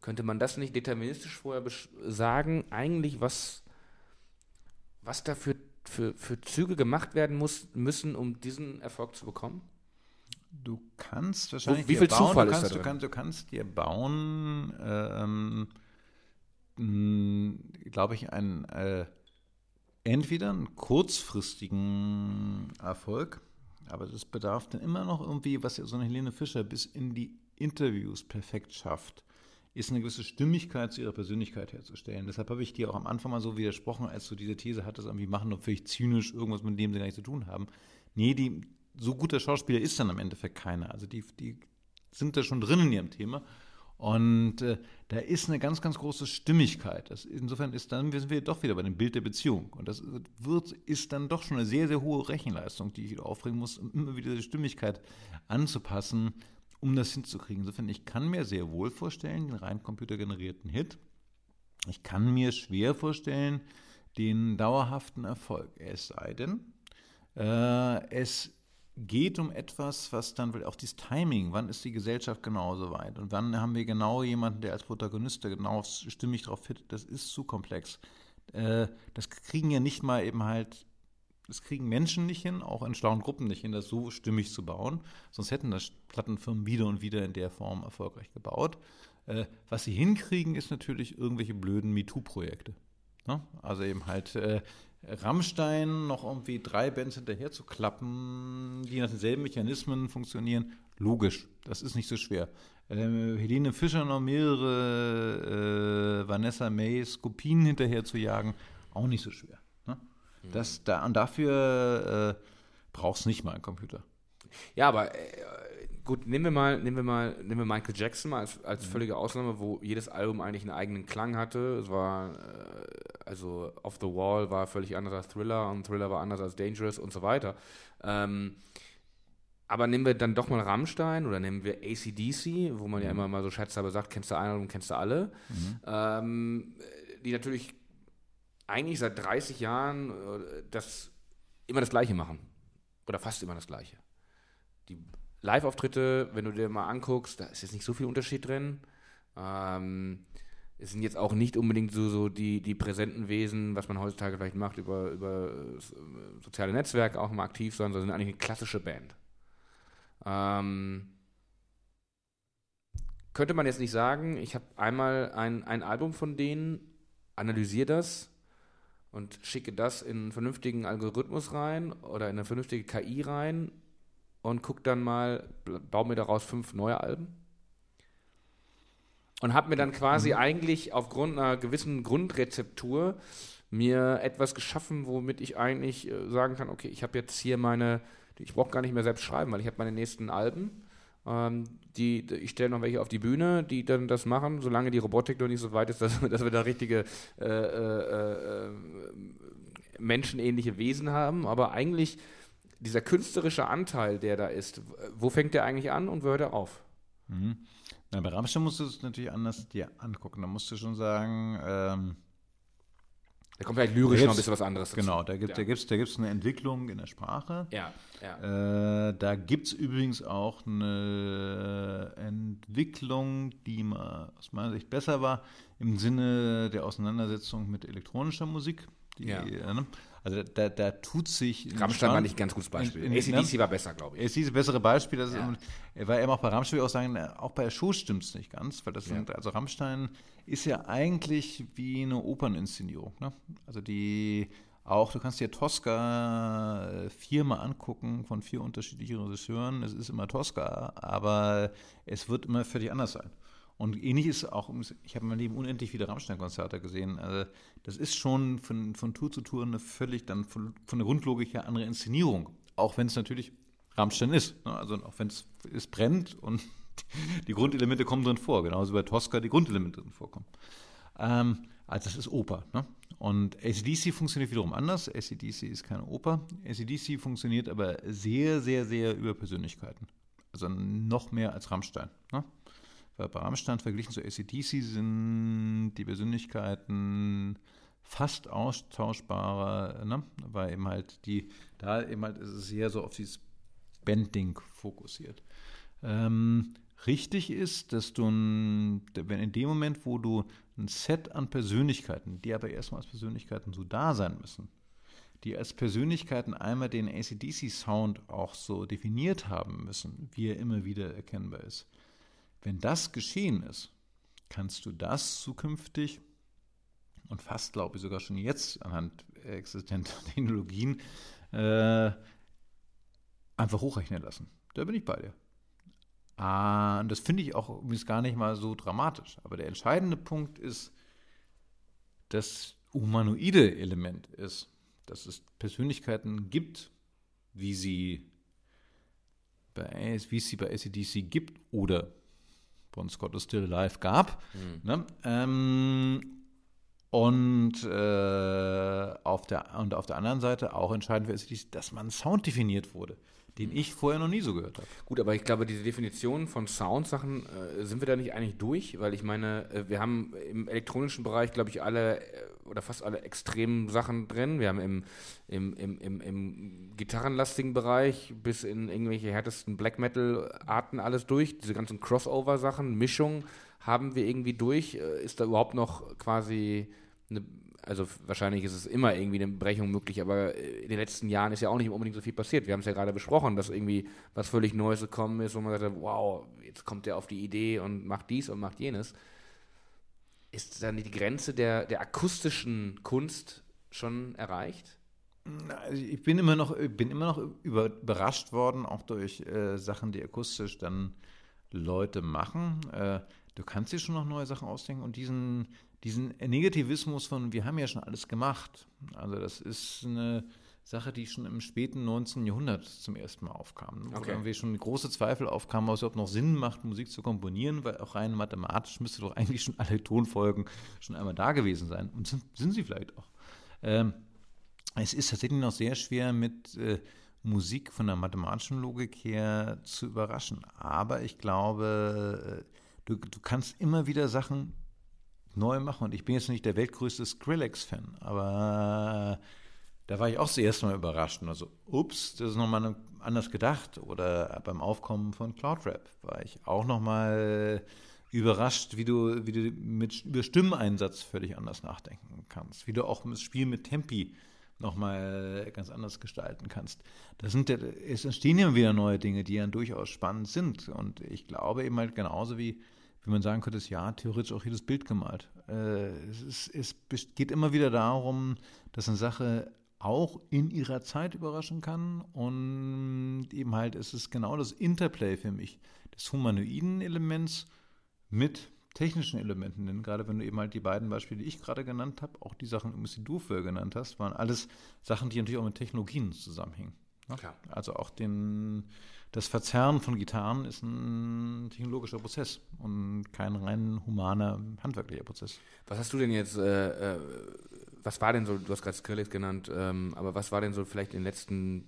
Könnte man das nicht deterministisch vorher sagen, eigentlich was, was da für, für, für Züge gemacht werden muss, müssen, um diesen Erfolg zu bekommen?
Du kannst wahrscheinlich
wie
dir
viel
bauen,
Zufall
du
ist da
kannst, du, kannst, du kannst dir bauen, ähm, glaube ich, einen äh, entweder einen kurzfristigen Erfolg, aber das bedarf dann immer noch irgendwie, was ja so eine Helene Fischer bis in die Interviews perfekt schafft, ist eine gewisse Stimmigkeit zu ihrer Persönlichkeit herzustellen. Deshalb habe ich dir auch am Anfang mal so widersprochen, als du diese These hattest, irgendwie machen doch völlig zynisch irgendwas, mit dem sie gar nichts zu tun haben. Nee, die, so guter Schauspieler ist dann am Endeffekt keiner. Also die, die sind da schon drin in ihrem Thema. Und äh, da ist eine ganz, ganz große Stimmigkeit. Das, insofern ist dann, sind wir doch wieder bei dem Bild der Beziehung. Und das wird, ist dann doch schon eine sehr, sehr hohe Rechenleistung, die ich aufbringen muss, um immer wieder die Stimmigkeit anzupassen, um das hinzukriegen. Insofern, ich kann mir sehr wohl vorstellen, den rein computergenerierten Hit. Ich kann mir schwer vorstellen, den dauerhaften Erfolg. Es sei denn, äh, es geht um etwas, was dann will auch dieses Timing, wann ist die Gesellschaft genauso weit und wann haben wir genau jemanden, der als Protagonist genau stimmig drauf fit, das ist zu komplex. Äh, das kriegen ja nicht mal eben halt, das kriegen Menschen nicht hin, auch in schlauen Gruppen nicht hin, das so stimmig zu bauen, sonst hätten das Plattenfirmen wieder und wieder in der Form erfolgreich gebaut. Äh, was sie hinkriegen, ist natürlich irgendwelche blöden MeToo-Projekte. Ne? Also eben halt äh, Rammstein noch irgendwie drei Bands hinterher zu klappen, die nach denselben Mechanismen funktionieren, logisch, das ist nicht so schwer. Ähm, Helene Fischer noch mehrere äh, Vanessa Mays Kopien hinterher zu jagen, auch nicht so schwer. Ne? Das, da, und dafür äh, brauchst nicht mal einen Computer.
Ja, aber äh, gut, nehmen wir mal, nehmen wir mal, nehmen wir Michael Jackson mal als, als völlige Ausnahme, wo jedes Album eigentlich einen eigenen Klang hatte. Es war, äh, also Off the Wall war völlig anders als Thriller und Thriller war anders als Dangerous und so weiter. Ähm, aber nehmen wir dann doch mal Rammstein oder nehmen wir ACDC, wo man ja immer mal so scherzhalber sagt, kennst du ein Album, kennst du alle. Ähm, die natürlich eigentlich seit 30 Jahren äh, das immer das Gleiche machen. Oder fast immer das Gleiche. Live-Auftritte, wenn du dir mal anguckst, da ist jetzt nicht so viel Unterschied drin. Ähm, es sind jetzt auch nicht unbedingt so, so die, die präsenten Wesen, was man heutzutage vielleicht macht, über, über äh, soziale Netzwerke auch mal aktiv sondern sind eigentlich eine klassische Band. Ähm, könnte man jetzt nicht sagen, ich habe einmal ein, ein Album von denen, analysiere das und schicke das in einen vernünftigen Algorithmus rein oder in eine vernünftige KI rein und gucke dann mal, baue mir daraus fünf neue Alben. Und habe mir dann quasi mhm. eigentlich aufgrund einer gewissen Grundrezeptur mir etwas geschaffen, womit ich eigentlich äh, sagen kann, okay, ich habe jetzt hier meine, ich brauche gar nicht mehr selbst schreiben, weil ich habe meine nächsten Alben. Ähm, die, ich stelle noch welche auf die Bühne, die dann das machen, solange die Robotik noch nicht so weit ist, dass, dass wir da richtige äh, äh, äh, menschenähnliche Wesen haben. Aber eigentlich dieser künstlerische Anteil, der da ist, wo fängt der eigentlich an und wo hört er auf?
Mhm. Na, bei Rammstein musst du es natürlich anders dir angucken. Da musst du schon sagen, ähm,
da kommt vielleicht lyrisch noch ein bisschen was anderes
dazu. Genau, da gibt es ja. da gibt's, da eine Entwicklung in der Sprache.
Ja, ja.
Äh, da gibt es übrigens auch eine Entwicklung, die mal aus meiner Sicht besser war, im Sinne der Auseinandersetzung mit elektronischer Musik. Die,
ja.
Äh, ne? Also da, da tut sich.
Rammstein war nicht ein ganz gutes Beispiel. In, in, ACDC war besser, glaube ich.
ACDC besseres Beispiel. Das ja. ist, weil eben auch bei Rammstein auch sagen, auch bei der Show stimmt es nicht ganz, weil das ja. sind, also Rammstein ist ja eigentlich wie eine Operninszenierung. Ne? Also die auch, du kannst dir Tosca äh, viermal angucken von vier unterschiedlichen Regisseuren. Es ist immer Tosca, aber es wird immer völlig anders sein. Und ähnlich ist auch, ich habe in meinem Leben unendlich viele Rammstein-Konzerte gesehen. Also das ist schon von, von Tour zu Tour eine völlig dann von, von der Grundlogik her andere Inszenierung. Auch wenn es natürlich Rammstein ist. Ne? Also auch wenn es brennt und die Grundelemente kommen drin vor, genauso wie bei Tosca die Grundelemente drin vorkommen. Ähm, also das ist Oper. Ne? Und ACDC funktioniert wiederum anders. ACDC ist keine Oper. ACDC funktioniert aber sehr, sehr, sehr über Persönlichkeiten. Also noch mehr als Rammstein. Ne? Weil bei Rammstein verglichen zu ACDC sind die Persönlichkeiten fast austauschbarer, ne? weil eben halt die, da eben halt ist es sehr so auf dieses Bending fokussiert. Ähm, richtig ist, dass du, ein, wenn in dem Moment, wo du ein Set an Persönlichkeiten, die aber erstmal als Persönlichkeiten so da sein müssen, die als Persönlichkeiten einmal den ACDC-Sound auch so definiert haben müssen, wie er immer wieder erkennbar ist, wenn das geschehen ist, kannst du das zukünftig und fast glaube ich sogar schon jetzt anhand existenter Technologien äh, einfach hochrechnen lassen. Da bin ich bei dir. Ah, das finde ich auch übrigens gar nicht mal so dramatisch. Aber der entscheidende Punkt ist, das humanoide Element ist, dass es Persönlichkeiten gibt, wie sie bei, wie es sie bei ACDC gibt oder Bon Scott is Still Alive gab. Mhm. Ne? Ähm, und, äh, auf der, und auf der anderen Seite auch entscheidend für ist, dass man Sound definiert wurde, den ich vorher noch nie so gehört habe.
Gut, aber ich glaube, diese Definition von Soundsachen äh, sind wir da nicht eigentlich durch, weil ich meine, äh, wir haben im elektronischen Bereich, glaube ich, alle äh, oder fast alle extremen Sachen drin. Wir haben im, im, im, im, im gitarrenlastigen Bereich bis in irgendwelche härtesten Black Metal-Arten alles durch. Diese ganzen Crossover-Sachen, Mischungen haben wir irgendwie durch. Äh, ist da überhaupt noch quasi eine, also wahrscheinlich ist es immer irgendwie eine Brechung möglich, aber in den letzten Jahren ist ja auch nicht unbedingt so viel passiert. Wir haben es ja gerade besprochen, dass irgendwie was völlig Neues gekommen ist, wo man sagt, wow, jetzt kommt der auf die Idee und macht dies und macht jenes ist dann die Grenze der, der akustischen Kunst schon erreicht?
Also ich bin immer noch, bin immer noch über, überrascht worden, auch durch äh, Sachen, die akustisch dann Leute machen. Äh, du kannst dir schon noch neue Sachen ausdenken und diesen, diesen Negativismus von, wir haben ja schon alles gemacht. Also das ist eine Sache, die schon im späten 19. Jahrhundert zum ersten Mal aufkam. Wo okay. irgendwie schon große Zweifel aufkamen, ob es überhaupt noch Sinn macht, Musik zu komponieren, weil auch rein mathematisch müsste doch eigentlich schon alle Tonfolgen schon einmal da gewesen sein. Und sind, sind sie vielleicht auch. Ähm, es ist tatsächlich noch sehr schwer mit äh, Musik von der mathematischen Logik her zu überraschen. Aber ich glaube, äh, du, du kannst immer wieder Sachen neu machen. Und ich bin jetzt nicht der weltgrößte Skrillex-Fan, aber äh, da war ich auch zuerst mal überrascht. Also, ups, das ist nochmal anders gedacht. Oder beim Aufkommen von CloudRap war ich auch nochmal überrascht, wie du, wie du mit, über Stimmeinsatz völlig anders nachdenken kannst. Wie du auch das Spiel mit Tempi nochmal ganz anders gestalten kannst. Das sind, es entstehen ja wieder neue Dinge, die ja durchaus spannend sind. Und ich glaube eben halt genauso wie, wie man sagen könnte, ist ja theoretisch auch jedes Bild gemalt. Äh, es, ist, es geht immer wieder darum, dass eine Sache auch in ihrer Zeit überraschen kann. Und eben halt, es ist genau das Interplay für mich des humanoiden Elements mit technischen Elementen. Denn gerade wenn du eben halt die beiden Beispiele, die ich gerade genannt habe, auch die Sachen, die du vorher genannt hast, waren alles Sachen, die natürlich auch mit Technologien zusammenhängen. Ne? Also auch den, das Verzerren von Gitarren ist ein technologischer Prozess und kein rein humaner, handwerklicher Prozess.
Was hast du denn jetzt, äh, äh, was war denn so, du hast gerade Skrillex genannt, ähm, aber was war denn so vielleicht in den letzten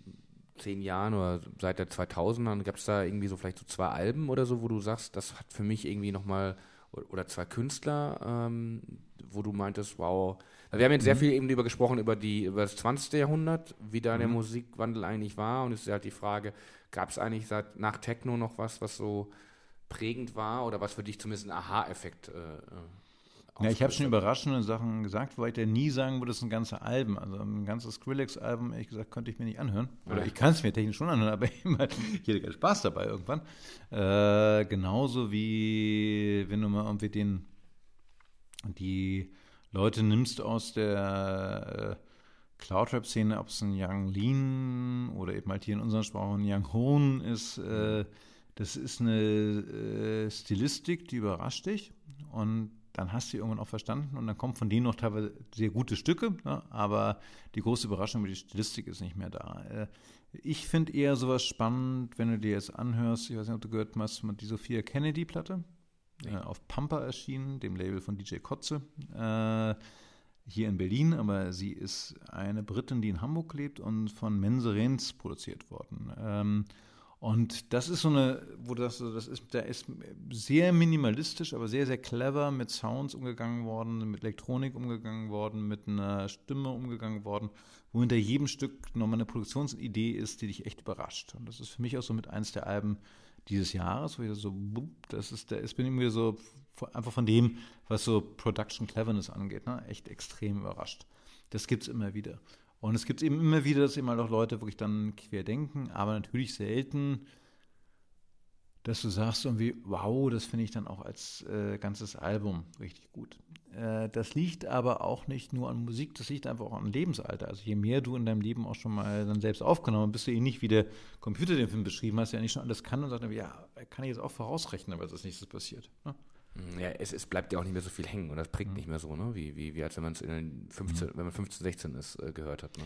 zehn Jahren oder seit der 2000ern, gab es da irgendwie so vielleicht so zwei Alben oder so, wo du sagst, das hat für mich irgendwie nochmal, oder zwei Künstler, ähm, wo du meintest, wow, wir haben jetzt sehr mhm. viel eben über gesprochen, über, die, über das 20. Jahrhundert, wie da mhm. der Musikwandel eigentlich war. Und es ist halt die Frage, gab es eigentlich seit nach Techno noch was, was so prägend war oder was für dich zumindest ein Aha-Effekt äh,
äh ja, ich habe schon überraschende Sachen gesagt, wobei ich ja nie sagen würde, das sind ganze Alben. Also ein ganzes Skrillex-Album, ehrlich gesagt, könnte ich mir nicht anhören. Oder ich kann es mir technisch schon anhören, aber ich hätte keinen Spaß dabei irgendwann. Äh, genauso wie, wenn du mal irgendwie den, die Leute nimmst aus der äh, Cloud-Rap-Szene, ob es ein Young Lean oder eben halt hier in unseren Sprachen Young Hoon ist, äh, das ist eine äh, Stilistik, die überrascht dich und dann hast du irgendwann auch verstanden und dann kommen von denen noch teilweise sehr gute Stücke, ne? aber die große Überraschung über die Stilistik ist nicht mehr da. Äh, ich finde eher sowas spannend, wenn du dir jetzt anhörst, ich weiß nicht, ob du gehört hast, die Sophia Kennedy-Platte äh, auf Pampa erschienen, dem Label von DJ Kotze, äh, hier in Berlin, aber sie ist eine Britin, die in Hamburg lebt und von Menserens produziert worden. Ähm, und das ist so eine, wo das, das ist, da ist sehr minimalistisch, aber sehr, sehr clever mit Sounds umgegangen worden, mit Elektronik umgegangen worden, mit einer Stimme umgegangen worden, wo hinter jedem Stück nochmal eine Produktionsidee ist, die dich echt überrascht. Und das ist für mich auch so mit eins der Alben, dieses Jahres, wo ich so, das ist, der ist bin irgendwie so einfach von dem, was so Production Cleverness angeht, ne, echt extrem überrascht. Das gibt es immer wieder. Und es gibt eben immer wieder, dass immer noch Leute wirklich dann quer denken, aber natürlich selten dass du sagst irgendwie, wow, das finde ich dann auch als äh, ganzes Album richtig gut. Äh, das liegt aber auch nicht nur an Musik, das liegt einfach auch an Lebensalter. Also je mehr du in deinem Leben auch schon mal dann selbst aufgenommen bist, du ähnlich wie der Computer den Film beschrieben hast, der nicht schon alles kann und sagt, ja, kann ich jetzt auch vorausrechnen, was als nächstes passiert. Ne?
Ja, es, es, bleibt ja auch nicht mehr so viel hängen und das prägt mhm. nicht mehr so, ne? wie, wie, wie als wenn man es in den 15, mhm. wenn man 15, 16 ist, äh, gehört hat. Ne?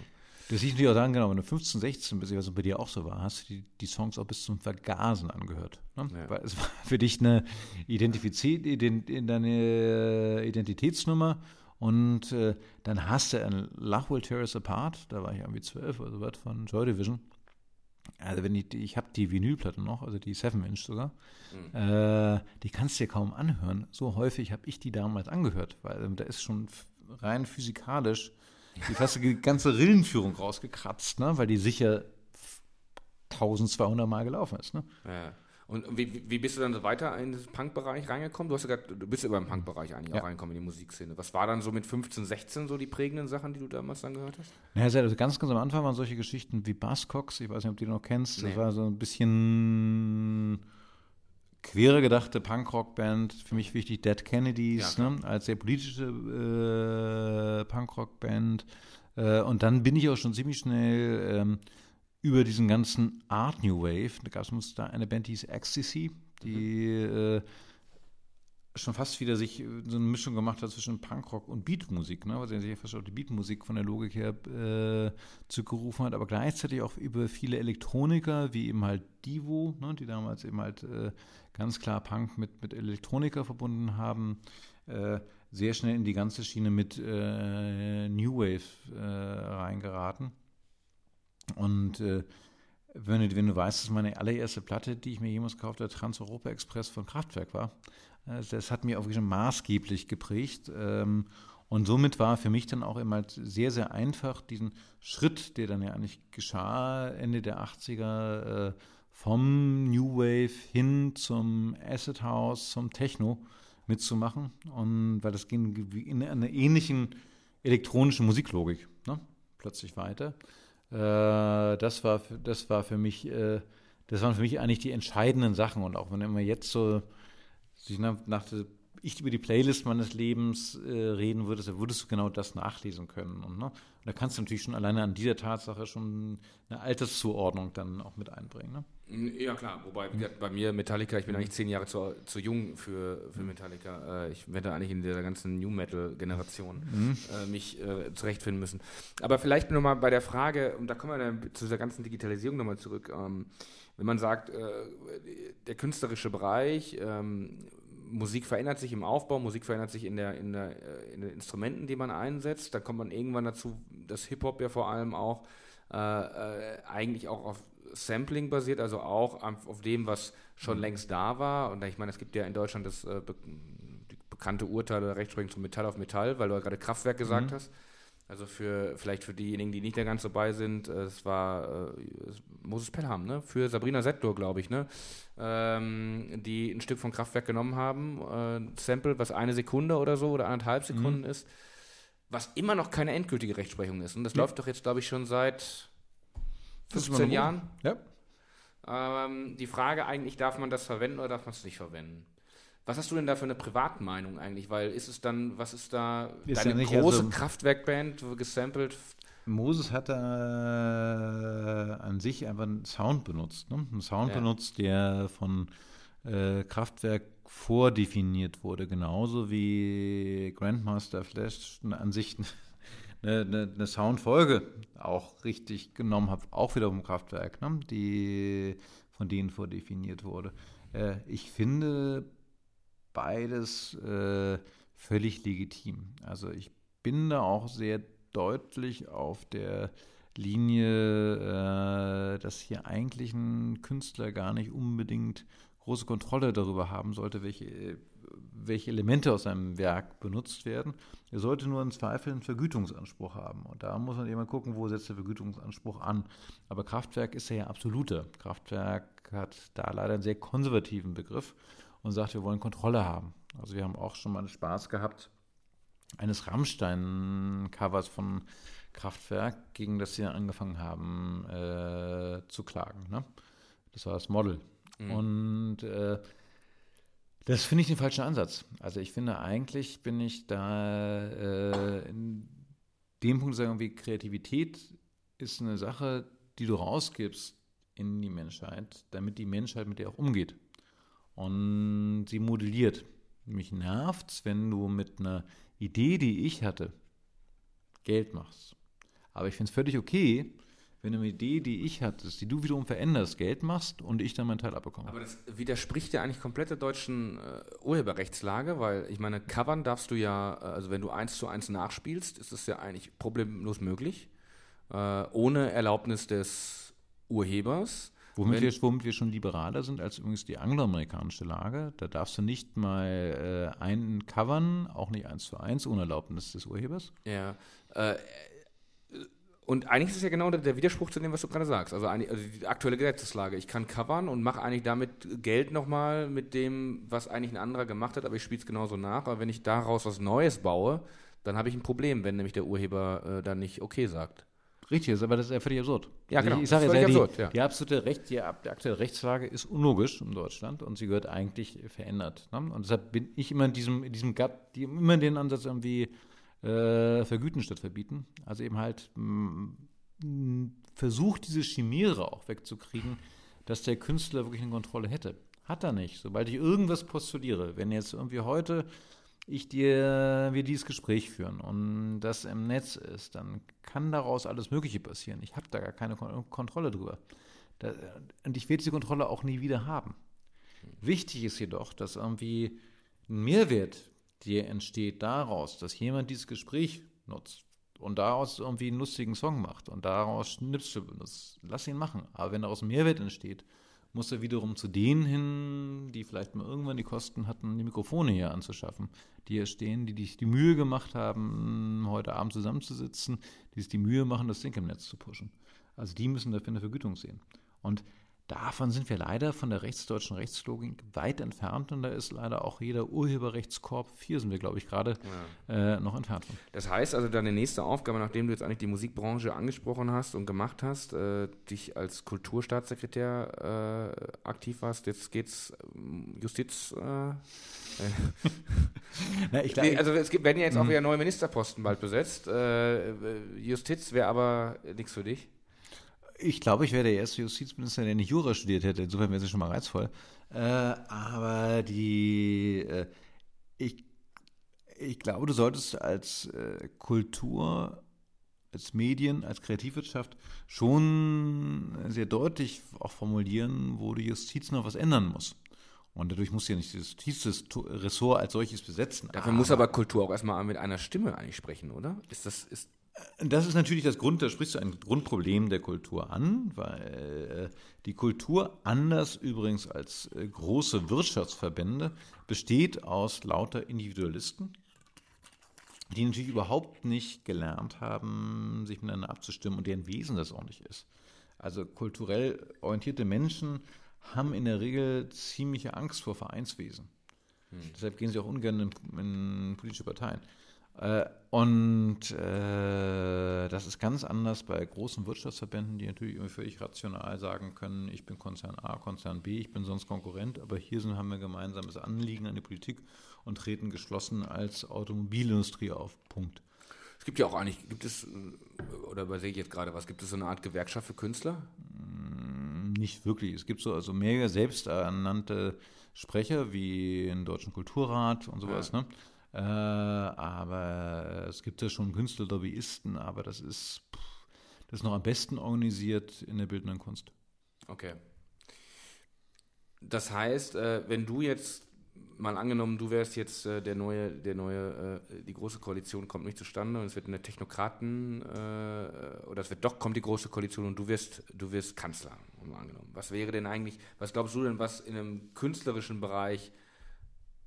Das liegt natürlich auch daran, genau, wenn du 15, 16 bist, was bei dir auch so war, hast du die, die Songs auch bis zum Vergasen angehört. Ne? Ja. Weil es war für dich eine in deine Identitätsnummer und äh, dann hast du ein Tear Us Apart, da war ich irgendwie zwölf oder so was von Joy Division. Also wenn ich, ich habe die Vinylplatte noch, also die 7-Inch sogar, mhm. äh, die kannst du dir kaum anhören. So häufig habe ich die damals angehört, weil ähm, da ist schon rein physikalisch die fast die ganze Rillenführung rausgekratzt, ne? weil die sicher 1200 Mal gelaufen ist. Ne?
Ja. Und wie, wie bist du dann so weiter in den Punk-Bereich reingekommen? Du, hast ja grad, du bist über den Punk-Bereich eigentlich ja. auch reingekommen in die Musikszene. Was war dann so mit 15, 16 so die prägenden Sachen, die du damals dann gehört hast?
Naja, also ganz, ganz am Anfang waren solche Geschichten wie Buzzcocks, ich weiß nicht, ob du die noch kennst. Nee. Das war so ein bisschen quere gedachte Punkrock-Band, für mich wichtig, Dead Kennedys, ja, ne, als sehr politische äh, Punkrock-Band. Äh, und dann bin ich auch schon ziemlich schnell ähm, über diesen ganzen Art New Wave, da gab es da eine Band, die hieß Ecstasy, die mhm. äh, schon fast wieder sich äh, so eine Mischung gemacht hat zwischen Punkrock und Beatmusik, ne? was er sich fast auch die Beatmusik von der Logik her äh, zurückgerufen hat, aber gleichzeitig auch über viele Elektroniker, wie eben halt Divo, ne? die damals eben halt äh, ganz klar Punk mit, mit Elektroniker verbunden haben, äh, sehr schnell in die ganze Schiene mit äh, New Wave äh, reingeraten. Und wenn du, wenn du weißt, dass meine allererste Platte, die ich mir jemals gekauft habe, Trans-Europa Express von Kraftwerk war, das hat mir auch wirklich maßgeblich geprägt. Ähm, und somit war für mich dann auch immer sehr, sehr einfach, diesen Schritt, der dann ja eigentlich geschah, Ende der 80er, äh, vom New Wave hin zum Acid House, zum Techno mitzumachen. Und weil das ging in einer ähnlichen elektronischen Musiklogik ne? plötzlich weiter. Äh, das, war, das war für mich, äh, das waren für mich eigentlich die entscheidenden Sachen. Und auch wenn immer jetzt so sich nach, nach ich über die Playlist meines Lebens äh, reden würdest, dann würdest du genau das nachlesen können. Und, ne? und, da kannst du natürlich schon alleine an dieser Tatsache schon eine Alterszuordnung dann auch mit einbringen. Ne?
Ja, klar. Wobei, bei mir Metallica, ich bin eigentlich zehn Jahre zu, zu jung für, für Metallica. Äh, ich werde eigentlich in dieser ganzen New Metal-Generation mhm. äh, mich äh, zurechtfinden müssen. Aber vielleicht nochmal bei der Frage, und da kommen wir dann zu dieser ganzen Digitalisierung nochmal zurück. Ähm, wenn man sagt, äh, der künstlerische Bereich, ähm, Musik verändert sich im Aufbau, Musik verändert sich in, der, in, der, äh, in den Instrumenten, die man einsetzt, dann kommt man irgendwann dazu, dass Hip-Hop ja vor allem auch äh, eigentlich auch auf Sampling basiert, also auch auf dem, was schon mhm. längst da war. Und ich meine, es gibt ja in Deutschland das äh, be bekannte Urteil oder Rechtsprechung zum Metall auf Metall, weil du ja gerade Kraftwerk gesagt mhm. hast. Also für vielleicht für diejenigen, die nicht mehr ganz dabei sind, äh, es war äh, Moses Pelham, ne? Für Sabrina Settler, glaube ich, ne? Ähm, die ein Stück von Kraftwerk genommen haben, äh, Sample, was eine Sekunde oder so oder anderthalb mhm. Sekunden mhm. ist, was immer noch keine endgültige Rechtsprechung ist. Und das ja. läuft doch jetzt, glaube ich, schon seit 15 Jahren.
Ja.
Ähm, die Frage eigentlich, darf man das verwenden oder darf man es nicht verwenden? Was hast du denn da für eine Privatmeinung eigentlich? Weil ist es dann, was ist da
ist
deine
ja
große
also,
Kraftwerkband gesampelt?
Moses hat da an sich einfach einen Sound benutzt. Ne? Einen Sound ja. benutzt, der von äh, Kraftwerk vordefiniert wurde, genauso wie Grandmaster Flash an sich eine, eine, eine Soundfolge auch richtig genommen habe, auch wieder vom Kraftwerk, ne? die von denen vordefiniert wurde. Äh, ich finde beides äh, völlig legitim. Also ich bin da auch sehr deutlich auf der Linie, äh, dass hier eigentlich ein Künstler gar nicht unbedingt große Kontrolle darüber haben sollte, welche welche Elemente aus einem Werk benutzt werden. Er sollte nur im Zweifel einen Vergütungsanspruch haben. Und da muss man immer gucken, wo setzt der Vergütungsanspruch an. Aber Kraftwerk ist ja absoluter. Kraftwerk hat da leider einen sehr konservativen Begriff und sagt, wir wollen Kontrolle haben. Also wir haben auch schon mal Spaß gehabt, eines Rammstein-Covers von Kraftwerk, gegen das sie angefangen haben äh, zu klagen. Ne? Das war das Model. Mhm. Und äh, das finde ich den falschen Ansatz. Also ich finde eigentlich bin ich da äh, in dem Punkt sagen wir Kreativität ist eine Sache, die du rausgibst in die Menschheit, damit die Menschheit mit dir auch umgeht und sie modelliert. Mich nervt wenn du mit einer Idee, die ich hatte, Geld machst. Aber ich finde es völlig okay, wenn du eine Idee, die ich hatte, die du wiederum veränderst, Geld machst und ich dann meinen Teil abbekomme.
Aber das widerspricht ja eigentlich komplett der deutschen äh, Urheberrechtslage, weil ich meine, covern darfst du ja, äh, also wenn du eins zu eins nachspielst, ist es ja eigentlich problemlos möglich, äh, ohne Erlaubnis des Urhebers.
Womit wir, womit wir, schon liberaler sind als übrigens die angloamerikanische Lage. Da darfst du nicht mal äh, einen covern, auch nicht eins zu eins, ohne Erlaubnis des Urhebers.
Ja. Äh, und eigentlich ist es ja genau der Widerspruch zu dem, was du gerade sagst. Also, also, die aktuelle Gesetzeslage. Ich kann covern und mache eigentlich damit Geld nochmal mit dem, was eigentlich ein anderer gemacht hat, aber ich spiele es genauso nach. Aber wenn ich daraus was Neues baue, dann habe ich ein Problem, wenn nämlich der Urheber äh, dann nicht okay sagt.
Richtig, aber das ist ja völlig absurd.
Ja,
also
genau.
Ich, ich sage ja, die, absurd, ja. die absolute Recht, die, die, aktuelle Rechtslage ist unlogisch in Deutschland und sie gehört eigentlich verändert. Ne? Und deshalb bin ich immer in diesem, in diesem Gap, die, immer den Ansatz irgendwie äh, vergüten statt verbieten. Also eben halt versucht, diese Chimäre auch wegzukriegen, dass der Künstler wirklich eine Kontrolle hätte. Hat er nicht. Sobald ich irgendwas postuliere, wenn jetzt irgendwie heute ich dir, wir dieses Gespräch führen und das im Netz ist, dann kann daraus alles Mögliche passieren. Ich habe da gar keine Kontrolle drüber. Da, und ich werde diese Kontrolle auch nie wieder haben. Wichtig ist jedoch, dass irgendwie ein Mehrwert dir entsteht daraus, dass jemand dieses Gespräch nutzt und daraus irgendwie einen lustigen Song macht und daraus Schnipsel benutzt, lass ihn machen. Aber wenn daraus Mehrwert entsteht, muss er wiederum zu denen hin, die vielleicht mal irgendwann die Kosten hatten, die Mikrofone hier anzuschaffen, die hier stehen, die sich die Mühe gemacht haben, heute Abend zusammenzusitzen, die sich die Mühe machen, das Ding im Netz zu pushen. Also die müssen dafür eine Vergütung sehen. Und Davon sind wir leider von der rechtsdeutschen Rechtslogik weit entfernt und da ist leider auch jeder Urheberrechtskorb, vier sind wir, glaube ich, gerade ja. äh, noch entfernt von.
Das heißt also, deine nächste Aufgabe, nachdem du jetzt eigentlich die Musikbranche angesprochen hast und gemacht hast, äh, dich als Kulturstaatssekretär äh, aktiv warst, jetzt geht's ähm, Justiz. Äh, Na, ich glaub, nee, also es gibt, werden ja jetzt auch mhm. wieder neue Ministerposten bald besetzt. Äh, Justiz wäre aber nichts für dich.
Ich glaube, ich wäre der erste Justizminister, der nicht Jura studiert hätte. Insofern wäre es schon mal reizvoll. Äh, aber die, äh, ich, ich glaube, du solltest als äh, Kultur, als Medien, als Kreativwirtschaft schon sehr deutlich auch formulieren, wo die Justiz noch was ändern muss. Und dadurch muss ja nicht das Justizressort als solches besetzen.
Dafür aber muss aber Kultur auch erstmal mit einer Stimme eigentlich sprechen, oder? Ist das, ist
das ist natürlich das Grund, da sprichst du ein Grundproblem der Kultur an, weil äh, die Kultur, anders übrigens als äh, große Wirtschaftsverbände, besteht aus lauter Individualisten, die natürlich überhaupt nicht gelernt haben, sich miteinander abzustimmen und deren Wesen das auch nicht ist. Also kulturell orientierte Menschen haben in der Regel ziemliche Angst vor Vereinswesen. Hm. Deshalb gehen sie auch ungern in, in politische Parteien. Äh, und äh, das ist ganz anders bei großen Wirtschaftsverbänden, die natürlich völlig rational sagen können, ich bin Konzern A, Konzern B, ich bin sonst Konkurrent, aber hier sind, haben wir gemeinsames Anliegen an die Politik und treten geschlossen als Automobilindustrie auf. Punkt.
Es gibt ja auch eigentlich, gibt es, oder übersehe ich jetzt gerade was, gibt es so eine Art Gewerkschaft für Künstler?
Mm, nicht wirklich. Es gibt so also mehr selbsternannte Sprecher wie den Deutschen Kulturrat und sowas, ja. ne? Äh, aber es gibt ja schon Künstlerlobbyisten, aber das ist, das ist noch am besten organisiert in der bildenden Kunst.
Okay. Das heißt, äh, wenn du jetzt mal angenommen, du wärst jetzt äh, der neue, der neue, die große Koalition kommt nicht zustande und es wird eine Technokraten oder es wird doch kommt die große Koalition und du wirst, du wirst Kanzler, angenommen. Was wäre denn eigentlich, was glaubst du denn, was in einem künstlerischen Bereich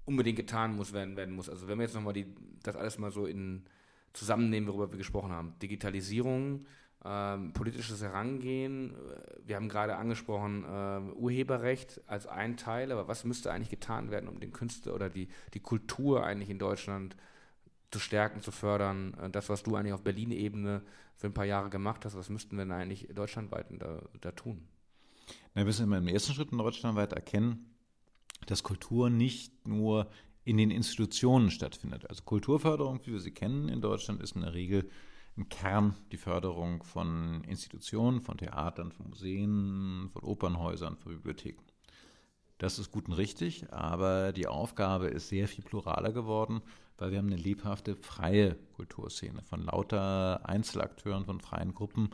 unbedingt getan muss werden, werden muss. Also wenn wir jetzt nochmal die, das alles mal so in zusammennehmen, worüber wir gesprochen haben. Digitalisierung, ähm, politisches Herangehen, äh, wir haben gerade angesprochen, äh, Urheberrecht als ein Teil, aber was müsste eigentlich getan werden, um den Künstler oder die, die Kultur eigentlich in Deutschland zu stärken, zu fördern? Äh, das, was du eigentlich auf Berlin-Ebene für ein paar Jahre gemacht hast, was müssten wir denn eigentlich deutschlandweit da, da tun?
Na, wir müssen im ersten Schritt deutschlandweit erkennen, dass Kultur nicht nur in den Institutionen stattfindet. Also Kulturförderung, wie wir sie kennen in Deutschland, ist in der Regel im Kern die Förderung von Institutionen, von Theatern, von Museen, von Opernhäusern, von Bibliotheken. Das ist gut und richtig, aber die Aufgabe ist sehr viel pluraler geworden, weil wir haben eine lebhafte freie Kulturszene von lauter Einzelakteuren, von freien Gruppen,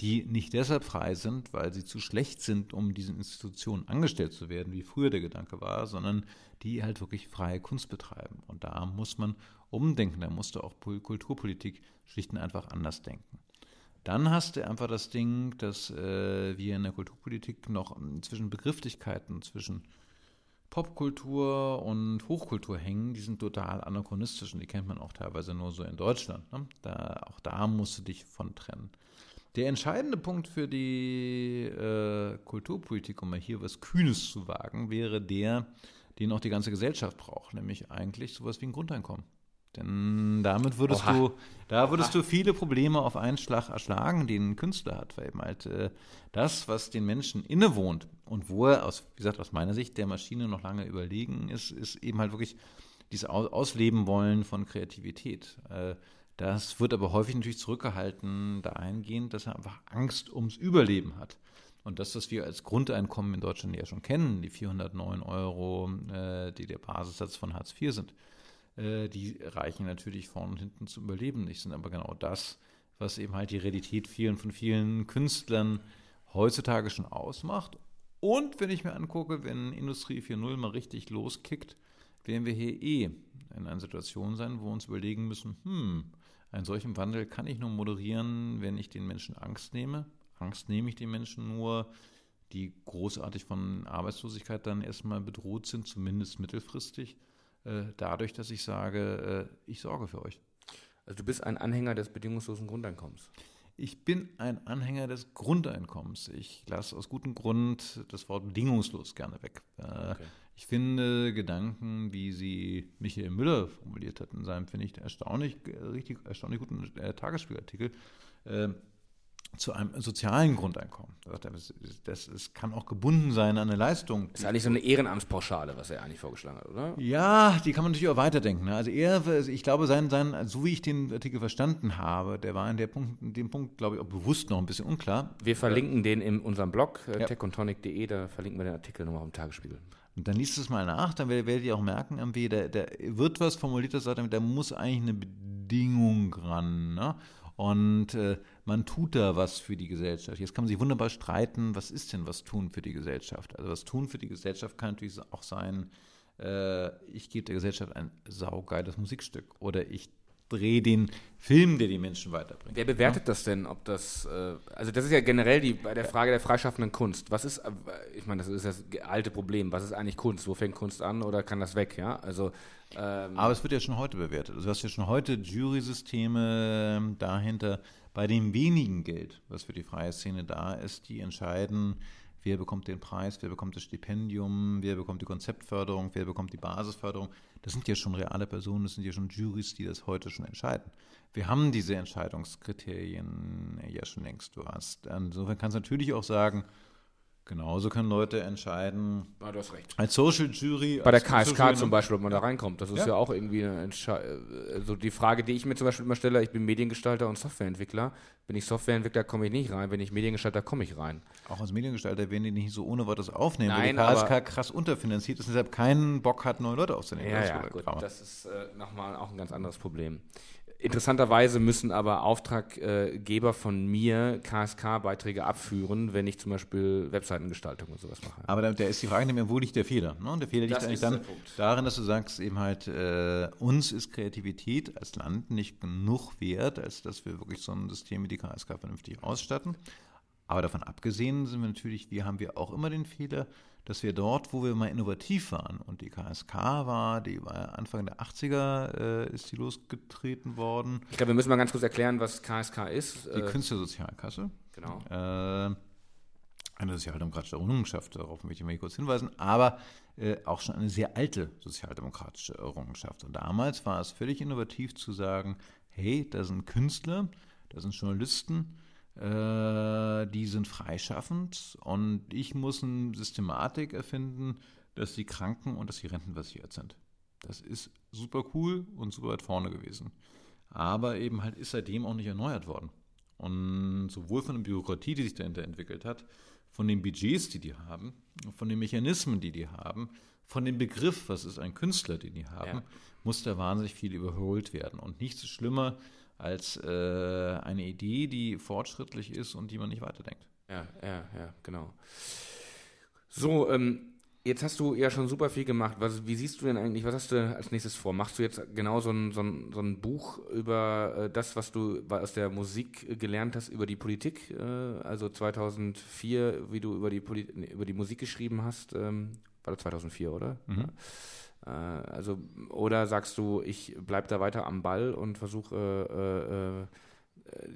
die nicht deshalb frei sind, weil sie zu schlecht sind, um diesen Institutionen angestellt zu werden, wie früher der Gedanke war, sondern die halt wirklich freie Kunst betreiben. Und da muss man umdenken, da musste auch Kulturpolitik schlicht und einfach anders denken. Dann hast du einfach das Ding, dass äh, wir in der Kulturpolitik noch zwischen Begrifflichkeiten, zwischen Popkultur und Hochkultur hängen, die sind total anachronistisch und die kennt man auch teilweise nur so in Deutschland. Ne? Da, auch da musst du dich von trennen. Der entscheidende Punkt für die äh, Kulturpolitik, um mal hier was Kühnes zu wagen, wäre der, den auch die ganze Gesellschaft braucht, nämlich eigentlich sowas wie ein Grundeinkommen. Denn damit würdest Oha. du, da würdest Oha. du viele Probleme auf einen Schlag erschlagen, die ein Künstler hat, weil eben halt äh, das, was den Menschen innewohnt und wo er aus, wie gesagt, aus meiner Sicht der Maschine noch lange überlegen ist, ist eben halt wirklich dieses Ausleben wollen von Kreativität. Äh, das wird aber häufig natürlich zurückgehalten dahingehend, dass er einfach Angst ums Überleben hat. Und das, was wir als Grundeinkommen in Deutschland ja schon kennen, die 409 Euro, äh, die der Basissatz von Hartz IV sind, äh, die reichen natürlich vorne und hinten zum Überleben nicht, sind aber genau das, was eben halt die Realität vielen von vielen Künstlern heutzutage schon ausmacht. Und wenn ich mir angucke, wenn Industrie 4.0 mal richtig loskickt, werden wir hier eh in einer Situation sein, wo wir uns überlegen müssen, hm, einen solchen Wandel kann ich nur moderieren, wenn ich den Menschen Angst nehme. Angst nehme ich den Menschen nur, die großartig von Arbeitslosigkeit dann erstmal bedroht sind, zumindest mittelfristig, äh, dadurch, dass ich sage, äh, ich sorge für euch.
Also du bist ein Anhänger des bedingungslosen Grundeinkommens.
Ich bin ein Anhänger des Grundeinkommens. Ich lasse aus gutem Grund das Wort bedingungslos gerne weg. Äh, okay. Ich finde Gedanken, wie sie Michael Müller formuliert hat in seinem, finde ich, erstaunlich, richtig erstaunlich guten äh, Tagesspielartikel, äh, zu einem sozialen Grundeinkommen. Das, das, das, kann auch gebunden sein an eine Leistung.
Das ist eigentlich so eine Ehrenamtspauschale, was er eigentlich vorgeschlagen hat, oder?
Ja, die kann man natürlich auch weiterdenken. Ne? Also er, ich glaube, sein, sein, so wie ich den Artikel verstanden habe, der war in, der Punkt, in dem Punkt, glaube ich, auch bewusst noch ein bisschen unklar.
Wir verlinken den in unserem Blog, äh, ja. techontonic.de, da verlinken wir den Artikel nochmal auf dem Tagesspiegel.
Und dann liest es mal nach, dann werdet ihr auch merken, irgendwie, da, da wird was formuliert, das sagt, da muss eigentlich eine Bedingung ran. Ne? Und äh, man tut da was für die Gesellschaft. Jetzt kann man sich wunderbar streiten, was ist denn was tun für die Gesellschaft? Also was tun für die Gesellschaft kann natürlich auch sein, äh, ich gebe der Gesellschaft ein saugeiles Musikstück oder ich drehe den Film, der die Menschen weiterbringt.
Wer bewertet ja? das denn? Ob das, äh, also das ist ja generell die, bei der Frage der freischaffenden Kunst. Was ist, äh, ich meine, das ist das alte Problem. Was ist eigentlich Kunst? Wo fängt Kunst an oder kann das weg? Ja, also.
Ähm Aber es wird ja schon heute bewertet. Also du hast ja schon heute Jury-Systeme ähm, dahinter, bei dem wenigen Geld, was für die freie Szene da ist, die entscheiden, wer bekommt den Preis, wer bekommt das Stipendium, wer bekommt die Konzeptförderung, wer bekommt die Basisförderung. Das sind ja schon reale Personen, das sind ja schon Juries, die das heute schon entscheiden. Wir haben diese Entscheidungskriterien ja schon längst. Du hast, insofern kannst du natürlich auch sagen, Genauso können Leute entscheiden.
Ja, du hast recht.
Als Social Jury.
Bei der KSK zum Beispiel, ob man da reinkommt. Das ist ja, ja auch irgendwie eine Entscheidung. Also die Frage, die ich mir zum Beispiel immer stelle, ich bin Mediengestalter und Softwareentwickler. Bin ich Softwareentwickler, komme ich nicht rein. Bin ich Mediengestalter, komme ich rein.
Auch als Mediengestalter werden die nicht so ohne Wortes aufnehmen,
Nein,
weil die KSK krass unterfinanziert ist und deshalb keinen Bock hat, neue Leute aufzunehmen.
Ja, ja, gut. Das ist äh, nochmal auch ein ganz anderes Problem. Interessanterweise müssen aber Auftraggeber von mir KSK-Beiträge abführen, wenn ich zum Beispiel Webseitengestaltung und sowas mache.
Aber da, ist die Frage nämlich, wo liegt der Fehler? Ne? Der Fehler liegt das eigentlich dann darin, dass du sagst, eben halt, äh, uns ist Kreativität als Land nicht genug wert, als dass wir wirklich so ein System wie die KSK vernünftig ausstatten. Aber davon abgesehen sind wir natürlich, wie haben wir auch immer den Fehler, dass wir dort, wo wir mal innovativ waren, und die KSK war, die war Anfang der 80er, äh, ist die losgetreten worden.
Ich glaube, wir müssen mal ganz kurz erklären, was KSK ist.
Die äh, Künstlersozialkasse.
Genau.
Äh, eine sozialdemokratische Errungenschaft, darauf möchte ich mal kurz hinweisen, aber äh, auch schon eine sehr alte sozialdemokratische Errungenschaft. Und damals war es völlig innovativ zu sagen, hey, da sind Künstler, da sind Journalisten, äh, die sind freischaffend und ich muss eine Systematik erfinden, dass die Kranken und dass die Renten versichert sind. Das ist super cool und super weit vorne gewesen. Aber eben halt ist seitdem auch nicht erneuert worden. Und sowohl von der Bürokratie, die sich dahinter entwickelt hat, von den Budgets, die die haben, von den Mechanismen, die die haben, von dem Begriff, was ist ein Künstler, den die haben, ja. muss da wahnsinnig viel überholt werden. Und nichts ist schlimmer, als äh, eine Idee, die fortschrittlich ist und die man nicht weiterdenkt.
Ja, ja, ja, genau. So, ähm, jetzt hast du ja schon super viel gemacht. Was, wie siehst du denn eigentlich, was hast du als nächstes vor? Machst du jetzt genau so ein, so ein, so ein Buch über äh, das, was du aus der Musik gelernt hast, über die Politik? Äh, also 2004, wie du über die, Poli über die Musik geschrieben hast, ähm, war das 2004, oder? Mhm. Ja. Äh, also, oder sagst du, ich bleibe da weiter am Ball und versuche äh, äh,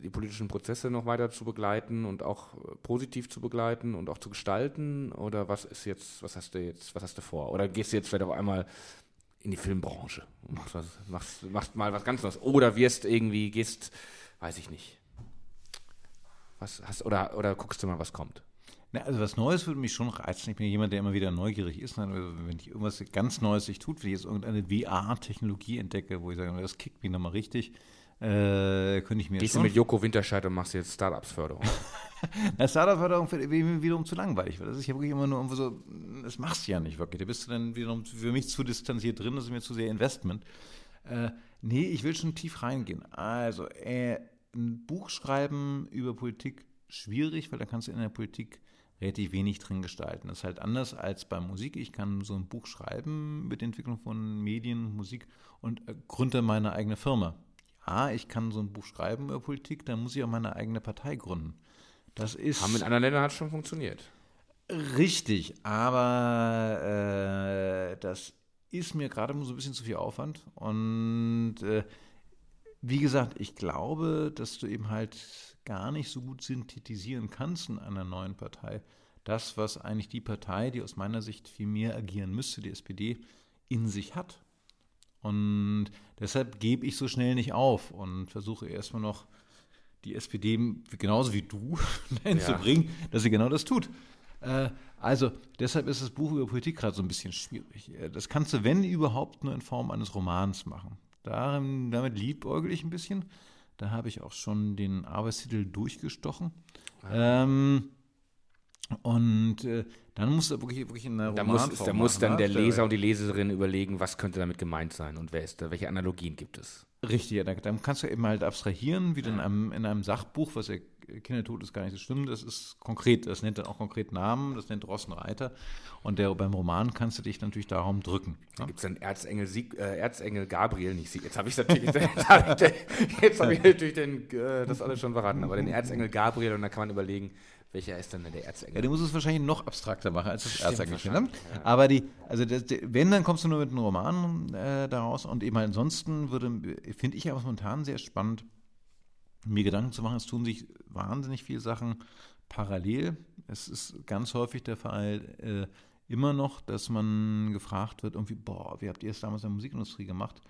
die politischen Prozesse noch weiter zu begleiten und auch positiv zu begleiten und auch zu gestalten? Oder was ist jetzt, was hast du jetzt, was hast du vor? Oder gehst du jetzt vielleicht auf einmal in die Filmbranche und machst, machst, machst mal was ganz Neues? Oder wirst irgendwie, gehst, weiß ich nicht. Was hast, oder, oder guckst du mal, was kommt?
Na, also was Neues würde mich schon reizen. Ich bin jemand, der immer wieder neugierig ist. Also wenn ich irgendwas ganz Neues sich tut, wenn ich jetzt irgendeine VR-Technologie entdecke, wo ich sage, das kickt mich nochmal richtig, äh, könnte ich mir
Gehst du mit Joko Winterscheid und machst jetzt Startups-Förderung?
Na, Startup-Förderung wird mir wiederum zu langweilig, weil das ist ja wirklich immer nur irgendwo so, das machst du ja nicht wirklich. Da bist du dann wiederum für mich zu distanziert drin, das ist mir zu sehr Investment. Äh, nee, ich will schon tief reingehen. Also, äh, ein Buch schreiben über Politik schwierig, weil da kannst du in der Politik relativ wenig drin gestalten. Das ist halt anders als bei Musik. Ich kann so ein Buch schreiben mit der Entwicklung von Medien, Musik und äh, gründe meine eigene Firma. Ja, ich kann so ein Buch schreiben über Politik, dann muss ich auch meine eigene Partei gründen. Das ist.
Haben in anderen Ländern hat schon funktioniert.
Richtig, aber äh, das ist mir gerade so ein bisschen zu viel Aufwand und äh, wie gesagt, ich glaube, dass du eben halt gar nicht so gut synthetisieren kannst in einer neuen Partei. Das, was eigentlich die Partei, die aus meiner Sicht viel mehr agieren müsste, die SPD, in sich hat. Und deshalb gebe ich so schnell nicht auf und versuche erstmal noch die SPD genauso wie du dahin ja. zu bringen, dass sie genau das tut. Äh, also deshalb ist das Buch über Politik gerade so ein bisschen schwierig. Äh, das kannst du, wenn überhaupt, nur in Form eines Romans machen. Darin, damit liebäugel ich ein bisschen. Da habe ich auch schon den Arbeitstitel durchgestochen. Ja. Ähm, und äh, dann muss er wirklich, wirklich in der
da muss, Da muss dann ne? der Leser und die Leserin überlegen, was könnte damit gemeint sein und wer ist da, welche Analogien gibt es.
Richtig, ja, dann kannst du eben halt abstrahieren, wie ja. in einem, in einem Sachbuch, was ja Kindertod ist gar nicht so schlimm, das ist konkret, das nennt dann auch konkret Namen, das nennt Rossen Reiter. Und der, beim Roman kannst du dich natürlich darum drücken.
Da ne? gibt es dann Erzengel, Sieg, äh, Erzengel Gabriel, nicht Sieg. Jetzt habe ich natürlich, jetzt hab ich, jetzt hab ich natürlich den, äh, das alles schon verraten, aber den Erzengel Gabriel und da kann man überlegen, welcher ist denn der Erzengel?
Ja, du musst es wahrscheinlich noch abstrakter machen als das Erzengel. Ne? Ja. Aber die, also das, wenn, dann kommst du nur mit einem Roman äh, daraus und eben ansonsten würde, finde ich aber momentan sehr spannend, mir Gedanken zu machen, es tun sich wahnsinnig viele Sachen parallel. Es ist ganz häufig der Fall äh, immer noch, dass man gefragt wird, irgendwie, boah, wie habt ihr es damals in der Musikindustrie gemacht?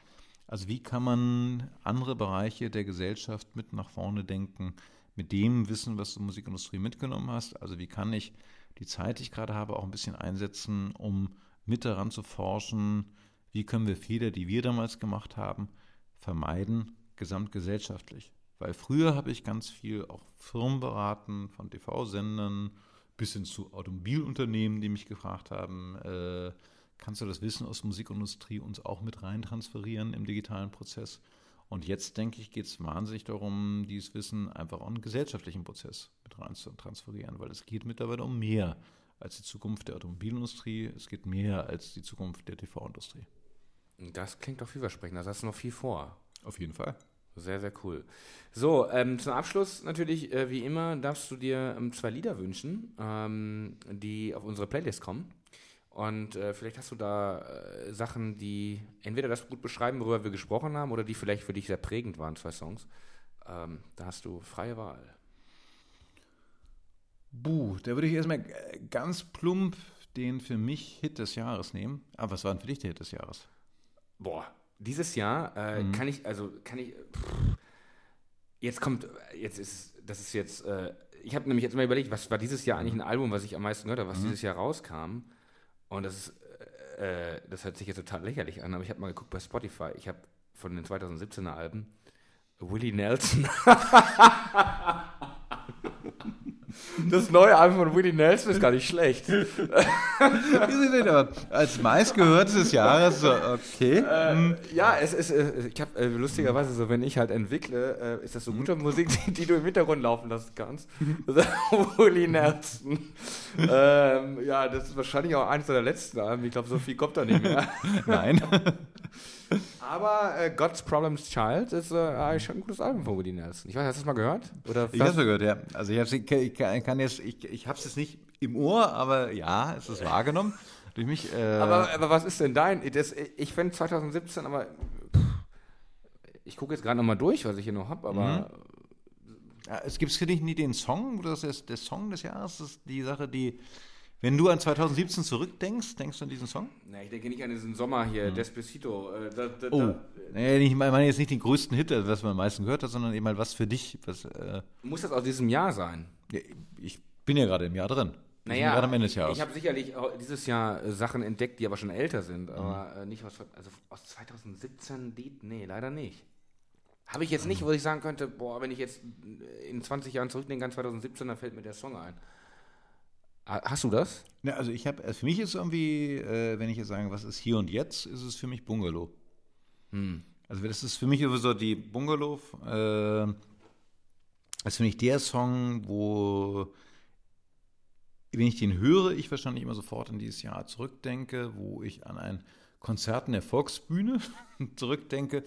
Also wie kann man andere Bereiche der Gesellschaft mit nach vorne denken, mit dem Wissen, was du Musikindustrie mitgenommen hast? Also wie kann ich die Zeit, die ich gerade habe, auch ein bisschen einsetzen, um mit daran zu forschen, wie können wir Fehler, die wir damals gemacht haben, vermeiden, gesamtgesellschaftlich? Weil früher habe ich ganz viel auch Firmen beraten, von TV-Sendern bis hin zu Automobilunternehmen, die mich gefragt haben, äh, kannst du das Wissen aus Musikindustrie uns auch mit rein transferieren im digitalen Prozess? Und jetzt, denke ich, geht es wahnsinnig darum, dieses Wissen einfach auch in einen gesellschaftlichen Prozess mit rein zu transferieren, weil es geht mittlerweile um mehr als die Zukunft der Automobilindustrie, es geht mehr als die Zukunft der TV-Industrie.
Das klingt doch vielversprechend, da hast du noch viel vor.
Auf jeden Fall.
Sehr, sehr cool. So, ähm, zum Abschluss natürlich, äh, wie immer, darfst du dir ähm, zwei Lieder wünschen, ähm, die auf unsere Playlist kommen. Und äh, vielleicht hast du da äh, Sachen, die entweder das gut beschreiben, worüber wir gesprochen haben, oder die vielleicht für dich sehr prägend waren, zwei Songs. Ähm, da hast du freie Wahl.
Buh, da würde ich erstmal ganz plump den für mich Hit des Jahres nehmen. Aber ah, was war denn für dich der Hit des Jahres?
Boah, dieses Jahr äh, mhm. kann ich, also kann ich, pff, jetzt kommt, jetzt ist, das ist jetzt, äh, ich habe nämlich jetzt mal überlegt, was war dieses Jahr eigentlich ein Album, was ich am meisten gehört habe, was mhm. dieses Jahr rauskam. Und das ist, äh, das hört sich jetzt total lächerlich an, aber ich habe mal geguckt bei Spotify, ich habe von den 2017er Alben Willie Nelson. Das neue Album von Willie Nelson ist gar nicht schlecht.
als meistgehörtes des Jahres, okay.
Äh, hm. ja, es ist, äh, ich habe äh, lustigerweise so, wenn ich halt entwickle, äh, ist das so gute Musik, die, die, du im Hintergrund laufen lassen kannst. Willie Nelson. Ähm, ja, das ist wahrscheinlich auch eines der letzten Alben. Ich glaube, so viel kommt da nicht mehr.
Nein.
Aber äh, God's Problems Child ist äh, eigentlich schon ein gutes Album von Woody Nelson. Ich weiß, hast du das mal gehört?
Oder ich habe es gehört, ja. Also ich, ich, ich kann jetzt, ich, ich habe es nicht im Ohr, aber ja, es ist wahrgenommen durch mich.
Äh aber, aber was ist denn dein? Das, ich finde 2017, aber pff, ich gucke jetzt gerade nochmal durch, was ich hier noch habe, aber. Mhm.
Ja, es gibt für dich nie den Song, das ist der Song des Jahres, das ist die Sache, die wenn du an 2017 zurückdenkst, denkst du an diesen Song?
Na, ich denke nicht an diesen Sommer hier, hm. Despacito. Äh,
da, da, oh, nee, ich meine jetzt nicht den größten Hit, was man am meisten gehört hat, sondern eben mal was für dich. Was, äh
Muss das aus diesem Jahr sein?
Ich bin ja gerade im Jahr drin.
Naja, gerade am Ende des Jahres. ich habe sicherlich dieses Jahr äh, Sachen entdeckt, die aber schon älter sind, mhm. aber nicht aus, also aus 2017 Lied, nee, leider nicht. Habe ich jetzt nicht, wo ich sagen könnte, boah, wenn ich jetzt in 20 Jahren zurückdenke an 2017, dann fällt mir der Song ein. Hast du das?
Ja, also ich habe, also für mich ist irgendwie, äh, wenn ich jetzt sage, was ist hier und jetzt, ist es für mich Bungalow. Hm. Also das ist für mich so die Bungalow, äh, das ist für mich der Song, wo, wenn ich den höre, ich wahrscheinlich immer sofort in dieses Jahr zurückdenke, wo ich an ein Konzert in der Volksbühne zurückdenke,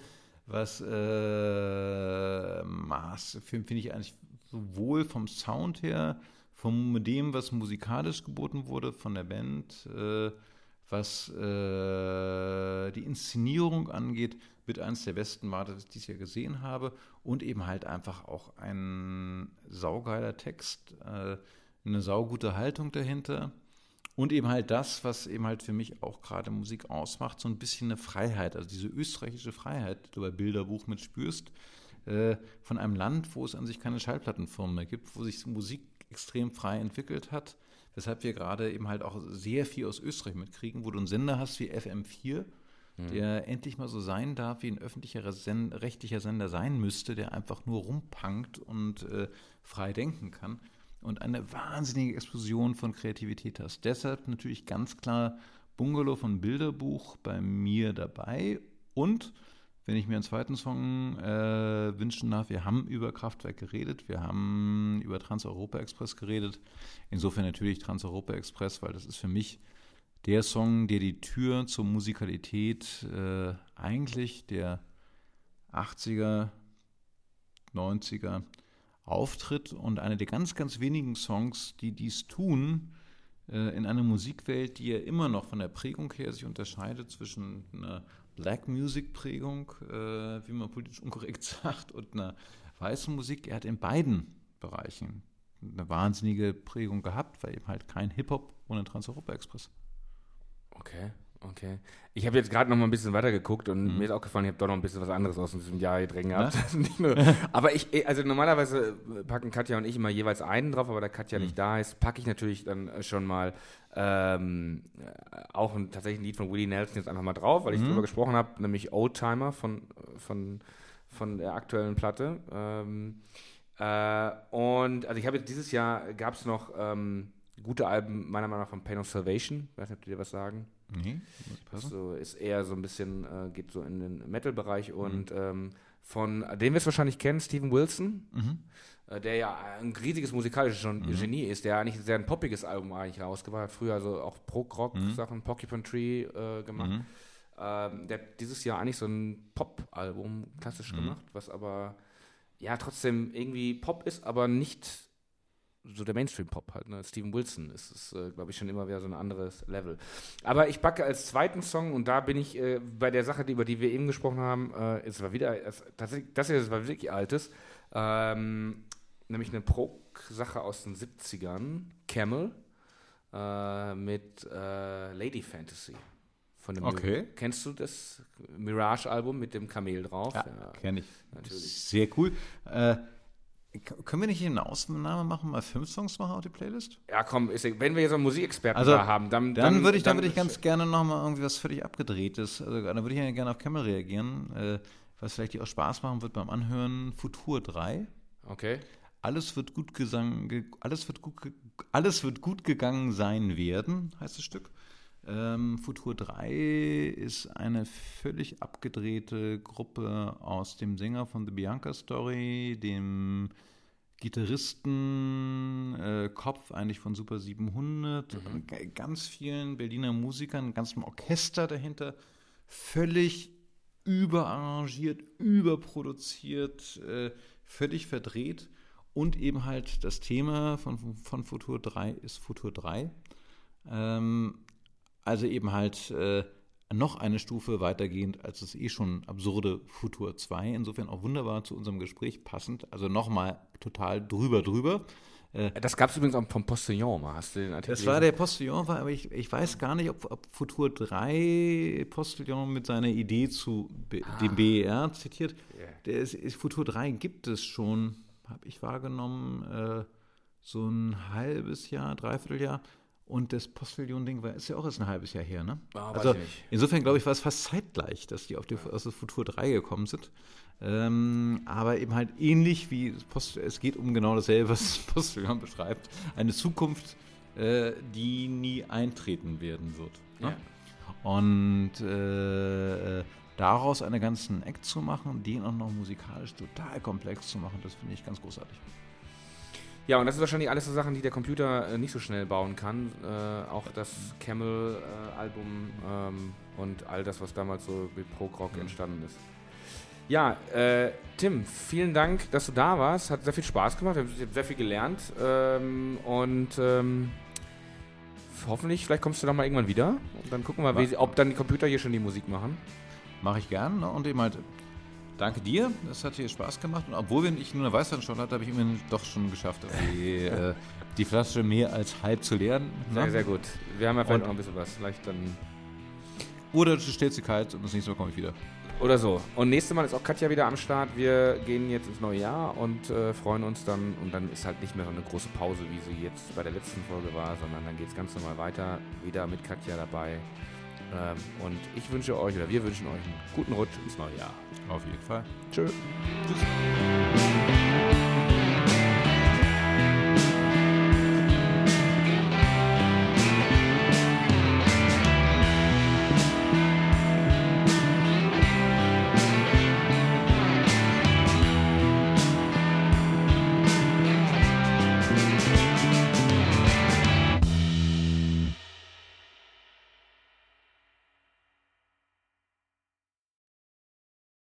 was äh, Maß, finde ich eigentlich sowohl vom Sound her, von dem, was musikalisch geboten wurde von der Band, äh, Was äh, die Inszenierung angeht, wird eines der besten war, das ich dieses Jahr gesehen habe. Und eben halt einfach auch ein saugeiler Text, äh, eine saugute Haltung dahinter. Und eben halt das, was eben halt für mich auch gerade Musik ausmacht, so ein bisschen eine Freiheit, also diese österreichische Freiheit, die du bei Bilderbuch mit spürst, äh, von einem Land, wo es an sich keine Schallplattenfirmen mehr gibt, wo sich Musik extrem frei entwickelt hat, weshalb wir gerade eben halt auch sehr viel aus Österreich mitkriegen, wo du einen Sender hast wie FM4, mhm. der endlich mal so sein darf, wie ein öffentlicher Sen rechtlicher Sender sein müsste, der einfach nur rumpankt und äh, frei denken kann und eine wahnsinnige Explosion von Kreativität hast. Deshalb natürlich ganz klar Bungalow von Bilderbuch bei mir dabei und wenn ich mir einen zweiten Song äh, wünschen darf, wir haben über Kraftwerk geredet, wir haben über Trans-Europa Express geredet. Insofern natürlich Trans-Europa Express, weil das ist für mich der Song, der die Tür zur Musikalität äh, eigentlich der 80er, 90er auftritt und einer der ganz, ganz wenigen Songs, die dies tun, äh, in einer Musikwelt, die ja immer noch von der Prägung her sich unterscheidet zwischen einer Black Music Prägung, äh, wie man politisch unkorrekt sagt, und einer weißen Musik. Er hat in beiden Bereichen eine wahnsinnige Prägung gehabt, weil eben halt kein Hip-Hop ohne Trans-Europa Express.
Okay. Okay. Ich habe jetzt gerade noch mal ein bisschen weiter geguckt und mhm. mir ist auch gefallen, ich habe doch noch ein bisschen was anderes aus diesem Jahr hier drin gehabt. aber ich, äh, also normalerweise packen Katja und ich immer jeweils einen drauf, aber da Katja mhm. nicht da ist, packe ich natürlich dann schon mal ähm, auch ein, tatsächlich ein Lied von Willie Nelson jetzt einfach mal drauf, weil ich mhm. darüber gesprochen habe, nämlich Oldtimer von, von, von der aktuellen Platte. Ähm, äh, und also ich habe jetzt dieses Jahr gab es noch ähm, gute Alben, meiner Meinung nach, von Pain of Salvation. Ich weiß nicht, ob die dir was sagen. Nee, so ist eher so ein bisschen, äh, geht so in den Metal-Bereich mhm. und ähm, von, den wir es wahrscheinlich kennen, Steven Wilson, mhm. äh, der ja ein riesiges musikalisches mhm. Genie ist, der eigentlich sehr ein poppiges Album eigentlich rausgebracht hat, früher also auch Prog-Rock-Sachen, mhm. Porcupine Tree äh, gemacht. Mhm. Ähm, der hat dieses Jahr eigentlich so ein Pop-Album klassisch mhm. gemacht, was aber ja trotzdem irgendwie Pop ist, aber nicht so der Mainstream-Pop halt. Ne? Steven Wilson ist, ist äh, glaube ich, schon immer wieder so ein anderes Level. Aber ich backe als zweiten Song und da bin ich äh, bei der Sache, die, über die wir eben gesprochen haben, äh, es war wieder, es, tatsächlich, das hier war wirklich altes, ähm, nämlich eine Prog-Sache aus den 70ern, Camel, äh, mit äh, Lady Fantasy. Von dem
okay.
Mir Kennst du das Mirage-Album mit dem Kamel drauf?
Ja, ja kenne ich. Natürlich. Sehr cool. Können wir nicht hier eine Ausnahme machen, mal fünf Songs machen auf die Playlist?
Ja, komm, ist, wenn wir jetzt einen Musikexperten
also,
da haben,
dann. Dann, dann würde ich, dann, würde ich ganz gerne nochmal irgendwie was völlig abgedrehtes. Also, dann würde ich ja gerne auf Camel reagieren, äh, was vielleicht dir auch Spaß machen wird beim Anhören. Futur 3.
Okay.
Alles wird gut gesang, alles wird gut, alles wird gut gegangen sein werden, heißt das Stück. Ähm, Futur 3 ist eine völlig abgedrehte Gruppe aus dem Sänger von The Bianca Story, dem Gitarristen, äh, Kopf eigentlich von Super 700, mhm. ganz vielen Berliner Musikern, ganzem Orchester dahinter, völlig überarrangiert, überproduziert, äh, völlig verdreht. Und eben halt das Thema von, von Futur 3 ist Futur 3. Ähm, also eben halt äh, noch eine Stufe weitergehend als das eh schon absurde Futur 2. Insofern auch wunderbar zu unserem Gespräch passend. Also nochmal total drüber, drüber.
Äh, das gab es übrigens auch vom Postillon mal. Hast du den
Artikel Das war der Postillon, aber ich, ich weiß gar nicht, ob, ob Futur 3 Postillon mit seiner Idee zu ah. dem BER zitiert. Yeah. Der ist, ist, Futur 3 gibt es schon, habe ich wahrgenommen, äh, so ein halbes Jahr, dreiviertel Jahr. Und das Postillon-Ding war ist ja auch erst ein halbes Jahr her, ne?
Ah,
also insofern glaube ich, war es fast zeitgleich, dass die auf die, aus das Futur 3 gekommen sind. Ähm, aber eben halt ähnlich wie Post, es geht um genau dasselbe, was das Postillon beschreibt. Eine Zukunft, äh, die nie eintreten werden wird. Ne? Ja. Und äh, daraus einen ganzen Act zu machen, den auch noch musikalisch total komplex zu machen, das finde ich ganz großartig.
Ja, und das ist wahrscheinlich alles so Sachen, die der Computer äh, nicht so schnell bauen kann. Äh, auch das Camel-Album äh, ähm, und all das, was damals so mit Prog-Rock mhm. entstanden ist. Ja, äh, Tim, vielen Dank, dass du da warst. Hat sehr viel Spaß gemacht. Ich habe sehr viel gelernt. Ähm, und ähm, hoffentlich, vielleicht kommst du dann mal irgendwann wieder. Und dann gucken wir, wie, ob dann die Computer hier schon die Musik machen.
Mache ich gern. Ne? Und eben halt, danke dir. Das hat hier Spaß gemacht. Und obwohl nicht nur eine Weißwein schon hatten, habe ich immerhin doch schon geschafft, die, äh, die Flasche mehr als halb zu leeren.
Ne? Sehr, sehr gut. Wir haben ja vielleicht und, noch ein bisschen was. Vielleicht dann.
Oder du stellst sie kalt und das nächste Mal komme ich wieder.
Oder so. Und nächstes Mal ist auch Katja wieder am Start. Wir gehen jetzt ins neue Jahr und äh, freuen uns dann. Und dann ist halt nicht mehr so eine große Pause, wie sie jetzt bei der letzten Folge war, sondern dann geht es ganz normal weiter. Wieder mit Katja dabei. Ähm, und ich wünsche euch oder wir wünschen euch einen guten Rutsch ins neue Jahr.
Auf jeden Fall.
Tschö. Tschüss.